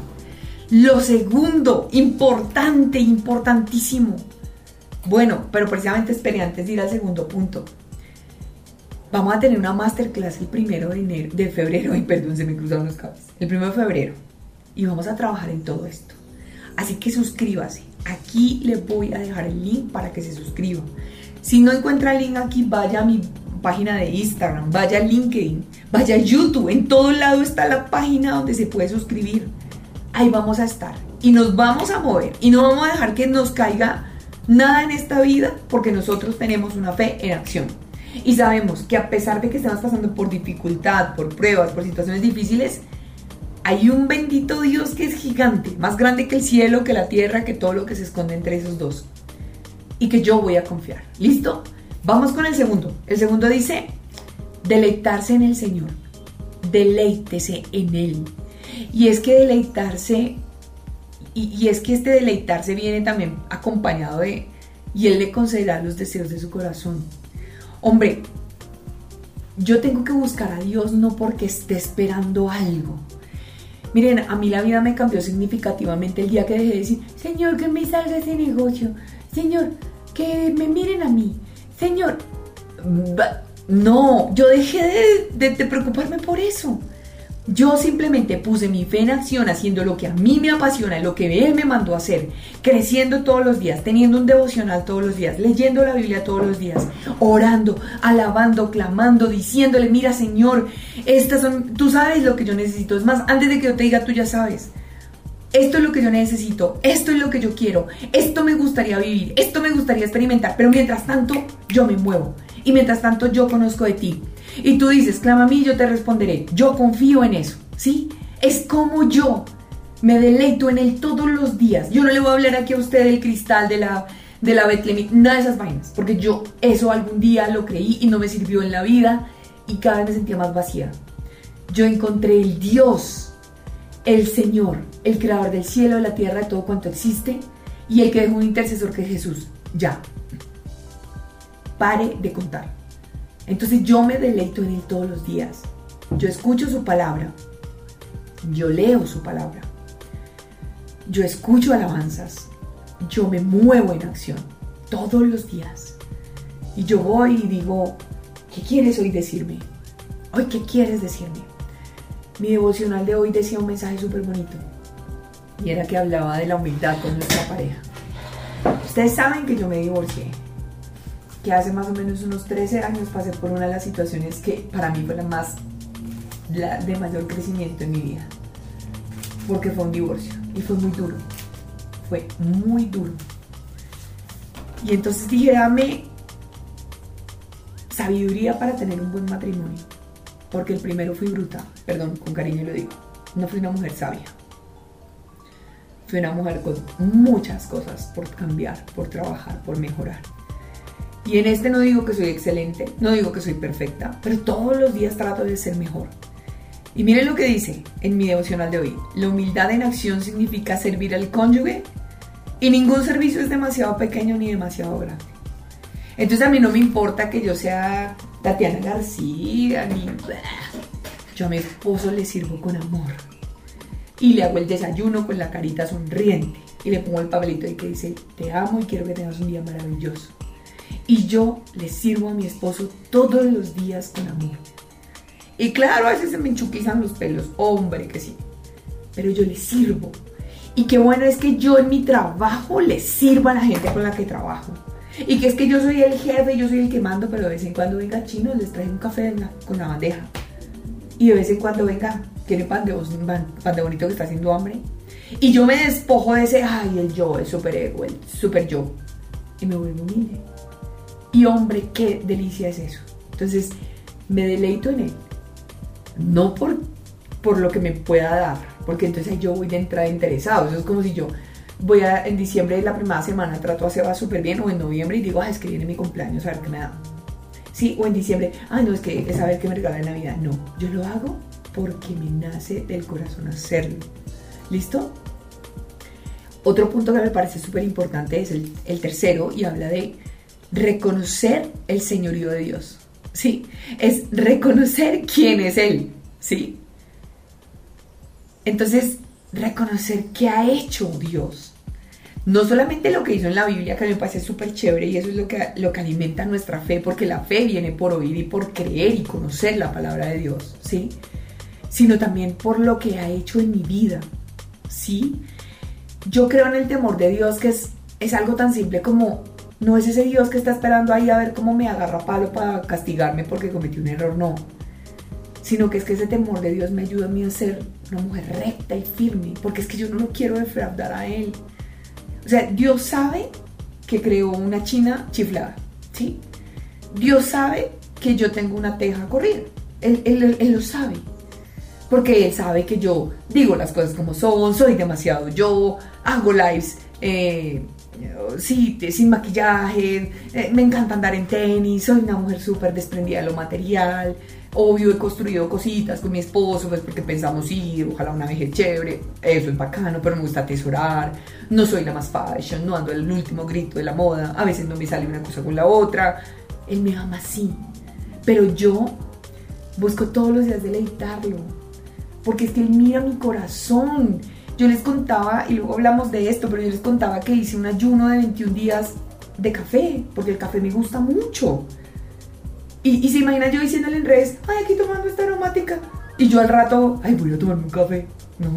Lo segundo, importante, importantísimo. Bueno, pero precisamente esperé antes de ir al segundo punto. Vamos a tener una masterclass el primero de, enero, de febrero, y perdón, se me cruzaron los cables. El primero de febrero. Y vamos a trabajar en todo esto. Así que suscríbase. Aquí le voy a dejar el link para que se suscriba. Si no encuentra el link aquí, vaya a mi página de Instagram, vaya a LinkedIn, vaya a YouTube. En todo lado está la página donde se puede suscribir. Ahí vamos a estar. Y nos vamos a mover. Y no vamos a dejar que nos caiga nada en esta vida porque nosotros tenemos una fe en acción. Y sabemos que a pesar de que estamos pasando por dificultad, por pruebas, por situaciones difíciles, hay un bendito Dios que es gigante, más grande que el cielo, que la tierra, que todo lo que se esconde entre esos dos. Y que yo voy a confiar. ¿Listo? Vamos con el segundo. El segundo dice, deleitarse en el Señor. Deleítese en Él. Y es que deleitarse, y, es que este deleitarse viene también acompañado de, y Él le concederá los deseos de su corazón. Hombre, yo tengo que buscar a Dios no porque esté esperando algo, Miren, a mí la vida me cambió significativamente el día que dejé de decir, Señor, que me salga ese negocio. Señor, que me miren a mí. Señor, No, yo dejé de, de preocuparme por eso. Yo simplemente puse mi fe en acción haciendo lo que a mí me apasiona, lo que Él me mandó hacer, creciendo todos los días, teniendo un devocional todos los días, leyendo la Biblia todos los días, orando, alabando, clamando, diciéndole, mira Señor, estas son, tú sabes lo que yo necesito. Es más, antes de que yo te diga, tú ya sabes. Esto es lo que yo necesito, esto es lo que yo quiero, esto me gustaría vivir, esto me gustaría experimentar, pero mientras tanto yo me muevo y mientras tanto yo conozco de ti. Y tú dices, clama a mí, yo te responderé. Yo confío en eso, ¿sí? Es como yo me deleito en él todos los días. Yo no le voy a hablar aquí a usted del cristal de la de la nada de esas vainas, porque yo eso algún día lo creí y no me sirvió en la vida y cada vez me sentía más vacía. Yo encontré el Dios, el Señor, el creador del cielo, de la tierra, de todo cuanto existe y el que es un intercesor que es Jesús. Ya. Pare de contar. Entonces yo me deleito en Él todos los días. Yo escucho su palabra. Yo leo su palabra. Yo escucho alabanzas. Yo me muevo en acción todos los días. Y yo voy y digo, ¿qué quieres hoy decirme? Hoy, ¿qué quieres decirme? Mi devocional de hoy decía un mensaje súper bonito. Y era que hablaba de la humildad con nuestra pareja. Ustedes saben que yo me divorcié que hace más o menos unos 13 años pasé por una de las situaciones que para mí fue la más de mayor crecimiento en mi vida. Porque fue un divorcio y fue muy duro. Fue muy duro. Y entonces dije, dame sabiduría para tener un buen matrimonio. Porque el primero fui bruta, perdón, con cariño lo digo. No fui una mujer sabia. Fui una mujer con muchas cosas por cambiar, por trabajar, por mejorar. Y en este no digo que soy excelente, no digo que soy perfecta, pero todos los días trato de ser mejor. Y miren lo que dice en mi devocional de hoy. La humildad en acción significa servir al cónyuge y ningún servicio es demasiado pequeño ni demasiado grande. Entonces a mí no me importa que yo sea Tatiana García, ni... Yo a mi esposo le sirvo con amor. Y le hago el desayuno con la carita sonriente. Y le pongo el papelito ahí que dice, te amo y quiero que tengas un día maravilloso. Y yo le sirvo a mi esposo todos los días con amor. Y claro, a veces se me enchuquizan los pelos, hombre que sí. Pero yo le sirvo. Y qué bueno es que yo en mi trabajo le sirvo a la gente con la que trabajo. Y que es que yo soy el jefe, yo soy el que mando, pero de vez en cuando venga chino, les trae un café con la bandeja. Y de vez en cuando venga, tiene pan de, pan de bonito que está haciendo hambre. Y yo me despojo de ese, ay, el yo, el super ego, el super yo. Y me vuelvo humilde. Y hombre, qué delicia es eso. Entonces, me deleito en él. No por, por lo que me pueda dar, porque entonces yo voy de entrada interesado. Eso es como si yo voy a, en diciembre de la primera semana, trato a va súper bien, o en noviembre y digo, ah, es que viene mi cumpleaños, a ver qué me da. Sí, o en diciembre, ah, no, es que es saber qué me regala en Navidad. No, yo lo hago porque me nace del corazón hacerlo. ¿Listo? Otro punto que me parece súper importante es el tercero y habla de reconocer el señorío de Dios. Sí, es reconocer quién es Él. Sí. Entonces, reconocer qué ha hecho Dios. No solamente lo que hizo en la Biblia, que me parece súper chévere y eso es lo que, lo que alimenta nuestra fe, porque la fe viene por oír y por creer y conocer la palabra de Dios, ¿sí? Sino también por lo que ha hecho en mi vida, ¿sí? Yo creo en el temor de Dios, que es, es algo tan simple como no es ese Dios que está esperando ahí a ver cómo me agarra palo para castigarme porque cometí un error, no. Sino que es que ese temor de Dios me ayuda a mí a ser una mujer recta y firme, porque es que yo no lo quiero defraudar a Él. O sea, Dios sabe que creó una china chiflada, ¿sí? Dios sabe que yo tengo una teja corrida. Él, él, lo sabe. Porque Él sabe que yo digo las cosas como son, soy demasiado yo, hago lives. Eh, sí, sin maquillaje, eh, me encanta andar en tenis, soy una mujer súper desprendida de lo material. Obvio, he construido cositas con mi esposo, pues porque pensamos ir, ojalá una vejez chévere, eso es bacano, pero me gusta atesorar. No soy la más fashion, no ando el último grito de la moda, a veces no me sale una cosa con la otra. Él me ama así, pero yo busco todos los días deleitarlo, porque es que él mira mi corazón yo les contaba, y luego hablamos de esto, pero yo les contaba que hice un ayuno de 21 días de café, porque el café me gusta mucho. Y, y se imagina yo diciéndole en redes, ay, aquí tomando esta aromática. Y yo al rato, ay, voy a tomarme un café. No,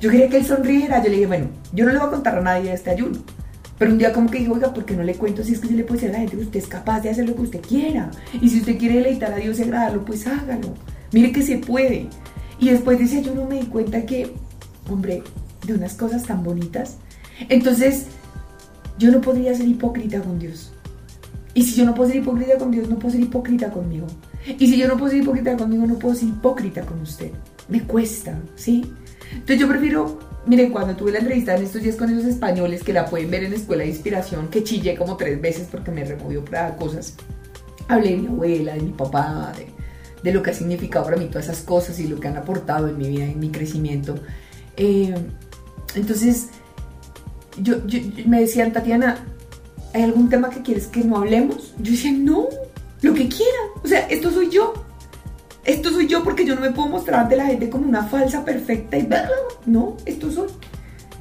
yo quería que él sonriera. Yo le dije, bueno, yo no le voy a contar a nadie este ayuno. Pero un día como que dijo, oiga, ¿por qué no le cuento si es que yo le puedo decir a la gente que usted es capaz de hacer lo que usted quiera? Y si usted quiere deleitar a Dios y agradarlo, pues hágalo. Mire que se puede. Y después de ese ayuno me di cuenta que, hombre, de unas cosas tan bonitas. Entonces, yo no podría ser hipócrita con Dios. Y si yo no puedo ser hipócrita con Dios, no puedo ser hipócrita conmigo. Y si yo no puedo ser hipócrita conmigo, no puedo ser hipócrita con usted. Me cuesta, ¿sí? Entonces yo prefiero Miren, cuando tuve la entrevista en estos días con esos españoles que la pueden ver en Escuela de Inspiración, que chillé como tres veces porque me removió para cosas, hablé de mi abuela, de mi papá, de, lo que ha significado para mí todas esas cosas y lo que han aportado en mi vida, en mi crecimiento. Eh, entonces, yo, me decían, Tatiana, ¿hay algún tema que quieres que no hablemos? Yo decía, no, lo que quiera. O sea, esto soy yo. Esto soy yo porque yo no me puedo mostrar ante la gente como una falsa perfecta y no, esto soy.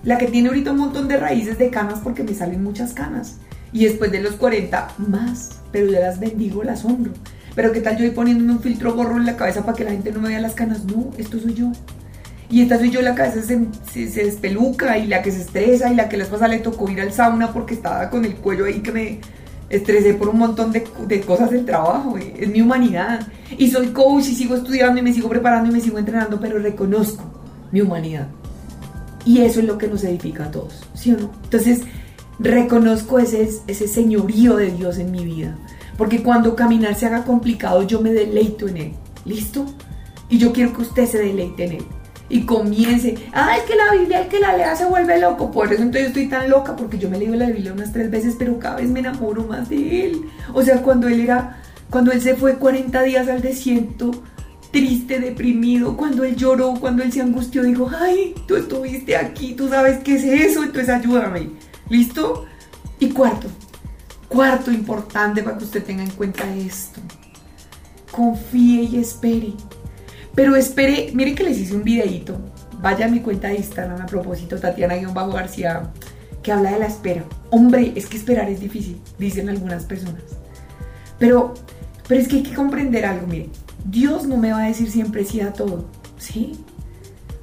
La que tiene ahorita un montón de raíces de canas porque me salen muchas canas. Y después de los 40, más. Pero yo las bendigo, las honro. Pero qué tal yo voy poniéndome un filtro gorro en la cabeza para que la gente no me vea las canas. No, esto soy yo. Y esta soy yo la que a veces se, se, despeluca y la que se estresa y la que les pasa le tocó ir al sauna porque estaba con el cuello ahí que me estresé por un montón de, de cosas del trabajo. Es mi humanidad. Y soy coach y sigo estudiando y me sigo preparando y me sigo entrenando, pero reconozco mi humanidad. Y eso es lo que nos edifica a todos, ¿sí o no? Entonces, reconozco ese, ese señorío de Dios en mi vida. Porque cuando caminar se haga complicado, yo me deleito en Él. ¿Listo? Y yo quiero que usted se deleite en Él. Y comience. Ah, es que la Biblia, el que la lea se vuelve loco. Por eso entonces yo estoy tan loca, porque yo me leo la Biblia unas tres veces, pero cada vez me enamoro más de Él. O sea, cuando Él era, cuando Él se fue 40 días al desierto, triste, deprimido, cuando él lloró, cuando él se angustió, dijo, ay, tú estuviste aquí, tú sabes qué es eso, entonces ayúdame. ¿Listo? Y cuarto, cuarto importante para que usted tenga en cuenta esto. Confíe y espere. Pero espere, mire que les hice un videito. Vaya a mi cuenta de Instagram a propósito, Tatiana-García, que habla de la espera. Hombre, es que esperar es difícil, dicen algunas personas. Pero, pero es que hay que comprender algo, mire Dios no me va a decir siempre sí a todo, ¿sí?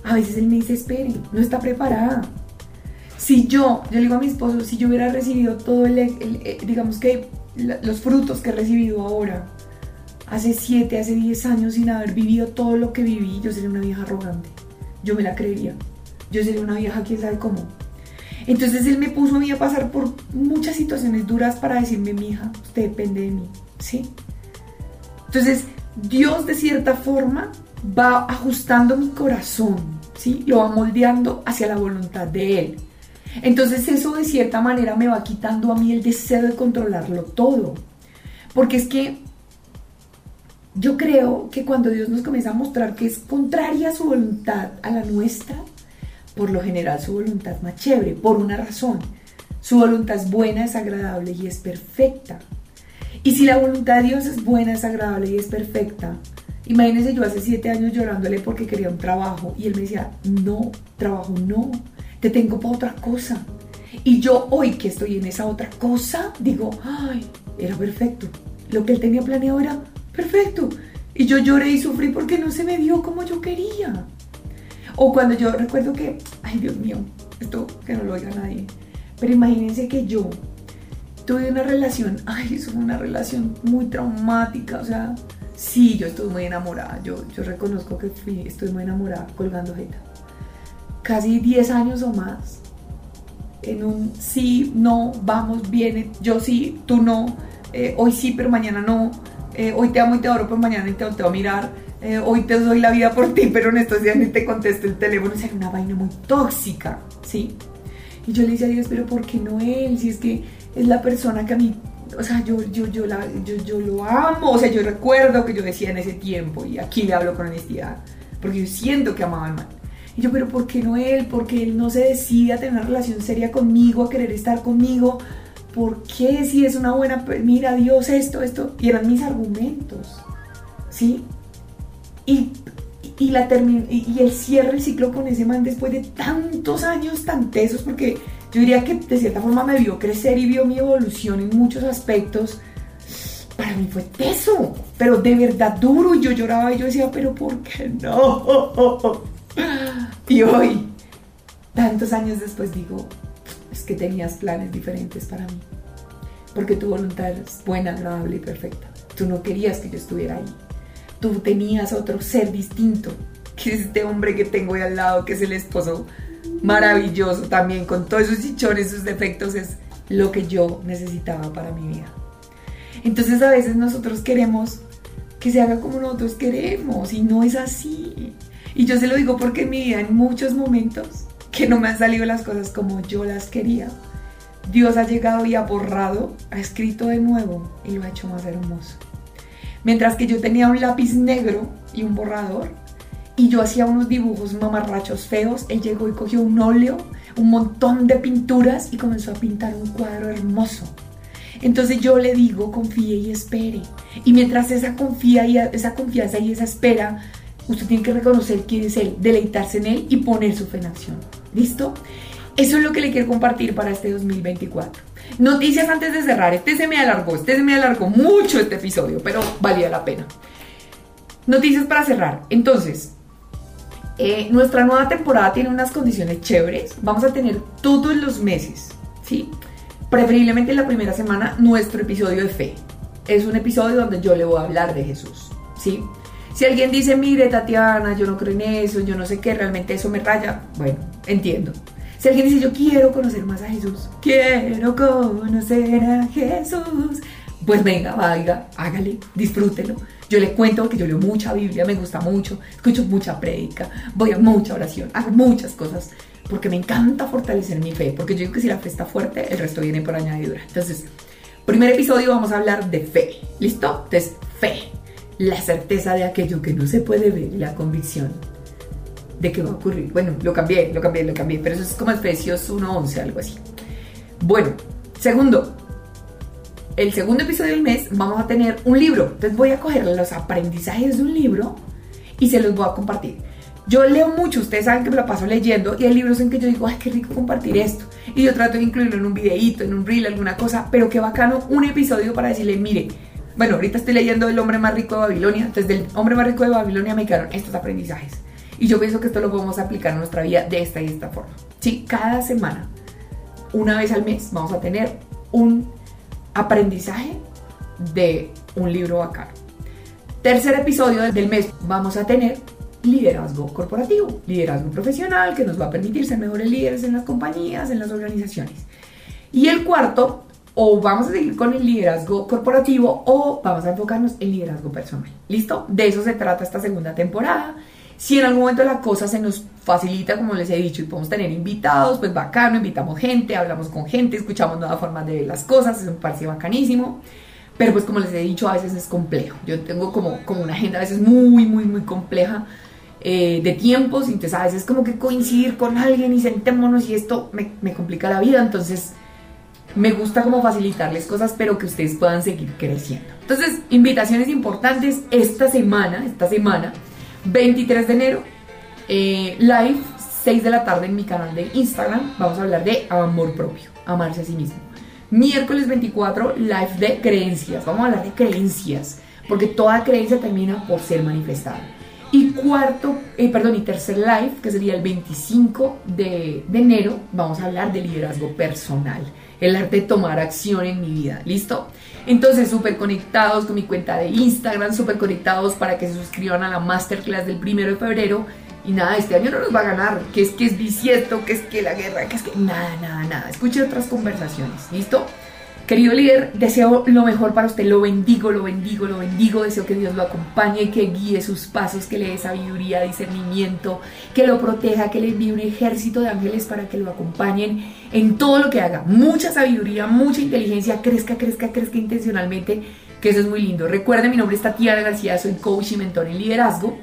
A veces Él me dice, espere, no está preparada. Si yo, yo le digo a mi esposo, si yo hubiera recibido todo el, eh, digamos que los frutos que he recibido ahora, hace 7, hace 10 años sin haber vivido todo lo que viví, yo sería una vieja arrogante. Yo me la creería. Yo sería una vieja, quién sabe cómo. Entonces él me puso a mí a pasar por muchas situaciones duras para decirme, mi hija, usted depende de mí, ¿sí? Entonces, Dios de cierta forma va ajustando mi corazón, ¿sí? Lo va moldeando hacia la voluntad de Él. Entonces eso de cierta manera me va quitando a mí el deseo de controlarlo todo. Porque es que yo creo que cuando Dios nos comienza a mostrar que es contraria a su voluntad a la nuestra, por lo general su voluntad es más chévere, por una razón. Su voluntad es buena, es agradable y es perfecta. Y si la voluntad de Dios es buena, es agradable y es perfecta, imagínense yo hace siete años llorándole porque quería un trabajo y él me decía, no, trabajo no, te tengo para otra cosa. Y yo hoy que estoy en esa otra cosa, digo, ay, era perfecto. Lo que él tenía planeado era perfecto. Y yo lloré y sufrí porque no se me dio como yo quería. O cuando yo recuerdo que, ay Dios mío, esto que no lo oiga nadie, pero imagínense que yo tuve una relación, ay, eso fue una relación muy traumática, o sea, sí, yo estuve muy enamorada, yo, yo reconozco que fui, estoy muy enamorada colgando jeta. Casi 10 años o más, en un sí, no, vamos, viene, yo sí, tú no, eh, hoy sí, pero mañana no, eh, hoy te amo y te adoro, pero mañana te volteo a mirar, eh, hoy te doy la vida por ti, pero en estos días ni te contesto el teléfono, o sea, una vaina muy tóxica, ¿sí? Y yo le decía a Dios, pero ¿por qué no él? Si es que es la persona que a mí, o sea, yo, yo, yo, la, yo, yo lo amo, o sea, yo recuerdo que yo decía en ese tiempo, y aquí le hablo con honestidad, porque yo siento que amaba al mal. Y yo, pero ¿por qué no él? Porque él no se decide a tener una relación seria conmigo, a querer estar conmigo. ¿Por qué si es una buena, mira Dios esto, esto? Y eran mis argumentos, ¿sí? Y, y, la y, él cierra el ciclo con ese man después de tantos años tan tesos, porque yo diría que de cierta forma me vio crecer y vio mi evolución en muchos aspectos. para mí fue teso, pero de verdad duro. Y yo lloraba y yo decía, pero ¿por qué no? *laughs* Y hoy, tantos años después, digo, que tenías planes diferentes para mí. Porque tu voluntad es buena, agradable y perfecta. Tú no querías que yo estuviera ahí. Tú tenías otro ser distinto, que es este hombre que tengo ahí al lado, que es el esposo maravilloso también, con todos sus chichones, sus defectos, es lo que yo necesitaba para mi vida. Entonces a veces nosotros queremos que se haga como nosotros queremos y no es así. Y yo se lo digo porque en mi vida en muchos momentos que no me han salido las cosas como yo las quería, Dios ha llegado y ha borrado, ha escrito de nuevo y lo ha hecho más hermoso. Mientras que yo tenía un lápiz negro y un borrador y yo hacía unos dibujos mamarrachos feos, él llegó y cogió un óleo, un montón de pinturas y comenzó a pintar un cuadro hermoso. Entonces yo le digo, confíe y espere. Y mientras esa, confía y esa confianza y esa espera, usted tiene que reconocer quién es Él, deleitarse en Él y poner su fe en acción. ¿Listo? Eso es lo que le quiero compartir para este 2024. Noticias antes de cerrar. Este se me alargó, este se me alargó mucho este episodio, pero valía la pena. Noticias para cerrar. Entonces, eh, nuestra nueva temporada tiene unas condiciones chéveres. Vamos a tener todos los meses, ¿sí? Preferiblemente en la primera semana, nuestro episodio de fe. Es un episodio donde yo le voy a hablar de Jesús, ¿sí? Si alguien dice, mire Tatiana, yo no creo en eso, yo no sé qué, realmente eso me raya, bueno, entiendo. Si alguien dice, yo quiero conocer más a Jesús, quiero conocer a Jesús, pues venga, vaya, hágale, disfrútelo. Yo le cuento que yo leo mucha Biblia, me gusta mucho, escucho mucha prédica, voy a mucha oración, hago muchas cosas porque me encanta fortalecer mi fe, porque yo digo que si la fe está fuerte, el resto viene por añadidura. Entonces, primer episodio vamos a hablar de fe, ¿listo? Entonces, fe, la certeza de aquello que no se puede ver, la convicción de que va a ocurrir. Bueno, lo cambié, lo cambié, lo cambié, pero eso es como Efesios 1.11, algo así. Bueno, segundo, el segundo episodio del mes vamos a tener un libro. Entonces voy a coger los aprendizajes de un libro y se los voy a compartir. Yo leo mucho, ustedes saben que me lo paso leyendo y hay libros en que yo digo, ay, qué rico compartir esto. Y yo trato de incluirlo en un videíto, en un reel, alguna cosa, pero qué bacano un episodio para decirle, mire, bueno, ahorita estoy leyendo El hombre más rico de Babilonia, entonces del hombre más rico de Babilonia me quedaron estos aprendizajes. Y yo pienso que esto lo podemos aplicar en nuestra vida de esta y esta forma. Sí, cada semana, una vez al mes, vamos a tener un aprendizaje de un libro bacano. Tercer episodio del mes, vamos a tener liderazgo corporativo, liderazgo profesional que nos va a permitir ser mejores líderes en las compañías, en las organizaciones. Y el cuarto, o vamos a seguir con el liderazgo corporativo o vamos a enfocarnos en liderazgo personal. ¿Listo? De eso se trata esta segunda temporada. Si en algún momento la cosa se nos facilita, como les he dicho, y podemos tener invitados, pues bacano, invitamos gente, hablamos con gente, escuchamos nuevas formas de ver las cosas, eso me parece bacanísimo. Pero pues como les he dicho, a veces es complejo. Yo tengo como, como una agenda a veces muy, muy, muy compleja eh, de tiempos, entonces a veces como que coincidir con alguien y sentémonos y esto me, me complica la vida, entonces me gusta como facilitarles cosas, pero que ustedes puedan seguir creciendo. Entonces, invitaciones importantes esta semana, esta semana, 23 de enero, eh, live, 6 de la tarde en mi canal de Instagram, vamos a hablar de amor propio, amarse a sí mismo. Miércoles 24, live de creencias, vamos a hablar de creencias, porque toda creencia termina por ser manifestada. Y cuarto, eh, perdón, y tercer live, que sería el 25 de, de, enero, vamos a hablar de liderazgo personal, el arte de tomar acción en mi vida, ¿listo? Entonces, súper conectados con mi cuenta de Instagram, súper conectados para que se suscriban a la masterclass del primero de febrero. Y nada, este año no nos va a ganar, que es que es bisiesto, que es que la guerra, que es que nada, nada, nada. Escuche otras conversaciones, ¿listo? Querido líder, deseo lo mejor para usted, lo bendigo, lo bendigo, lo bendigo, deseo que Dios lo acompañe, que guíe sus pasos, que le dé sabiduría, discernimiento, que lo proteja, que le envíe un ejército de ángeles para que lo acompañen en todo lo que haga. Mucha sabiduría, mucha inteligencia, crezca, crezca, crezca intencionalmente, que eso es muy lindo. Recuerden, mi nombre es Tatiana García, soy coach y mentor en liderazgo.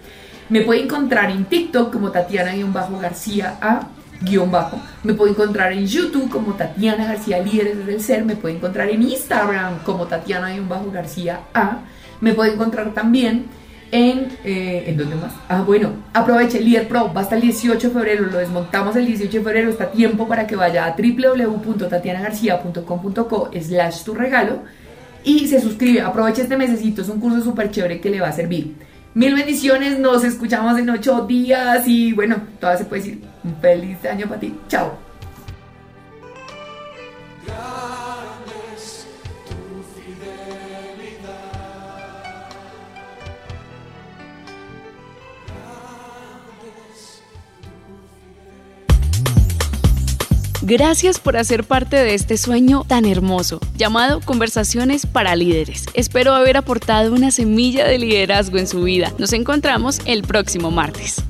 Me puede encontrar en TikTok como Tatiana-García A guion bajo. Me puede encontrar en YouTube como Tatiana García Líderes del Ser. Me puede encontrar en Instagram como Tatiana bajo García A. Me puede encontrar también en... Eh, ¿En dónde más? Ah, bueno, aproveche Líder Pro. Va hasta el 18 de febrero. Lo desmontamos el 18 de febrero. Está tiempo para que vaya a www.tatianagarcia.com.co slash tu regalo y se suscribe. Aprovecha este mesecito, es un curso súper chévere que le va a servir. Mil bendiciones, nos escuchamos en ocho días y bueno, todavía se puede decir un feliz año para ti. Chao. Gracias por hacer parte de este sueño tan hermoso, llamado Conversaciones para Líderes. Espero haber aportado una semilla de liderazgo en su vida. Nos encontramos el próximo martes.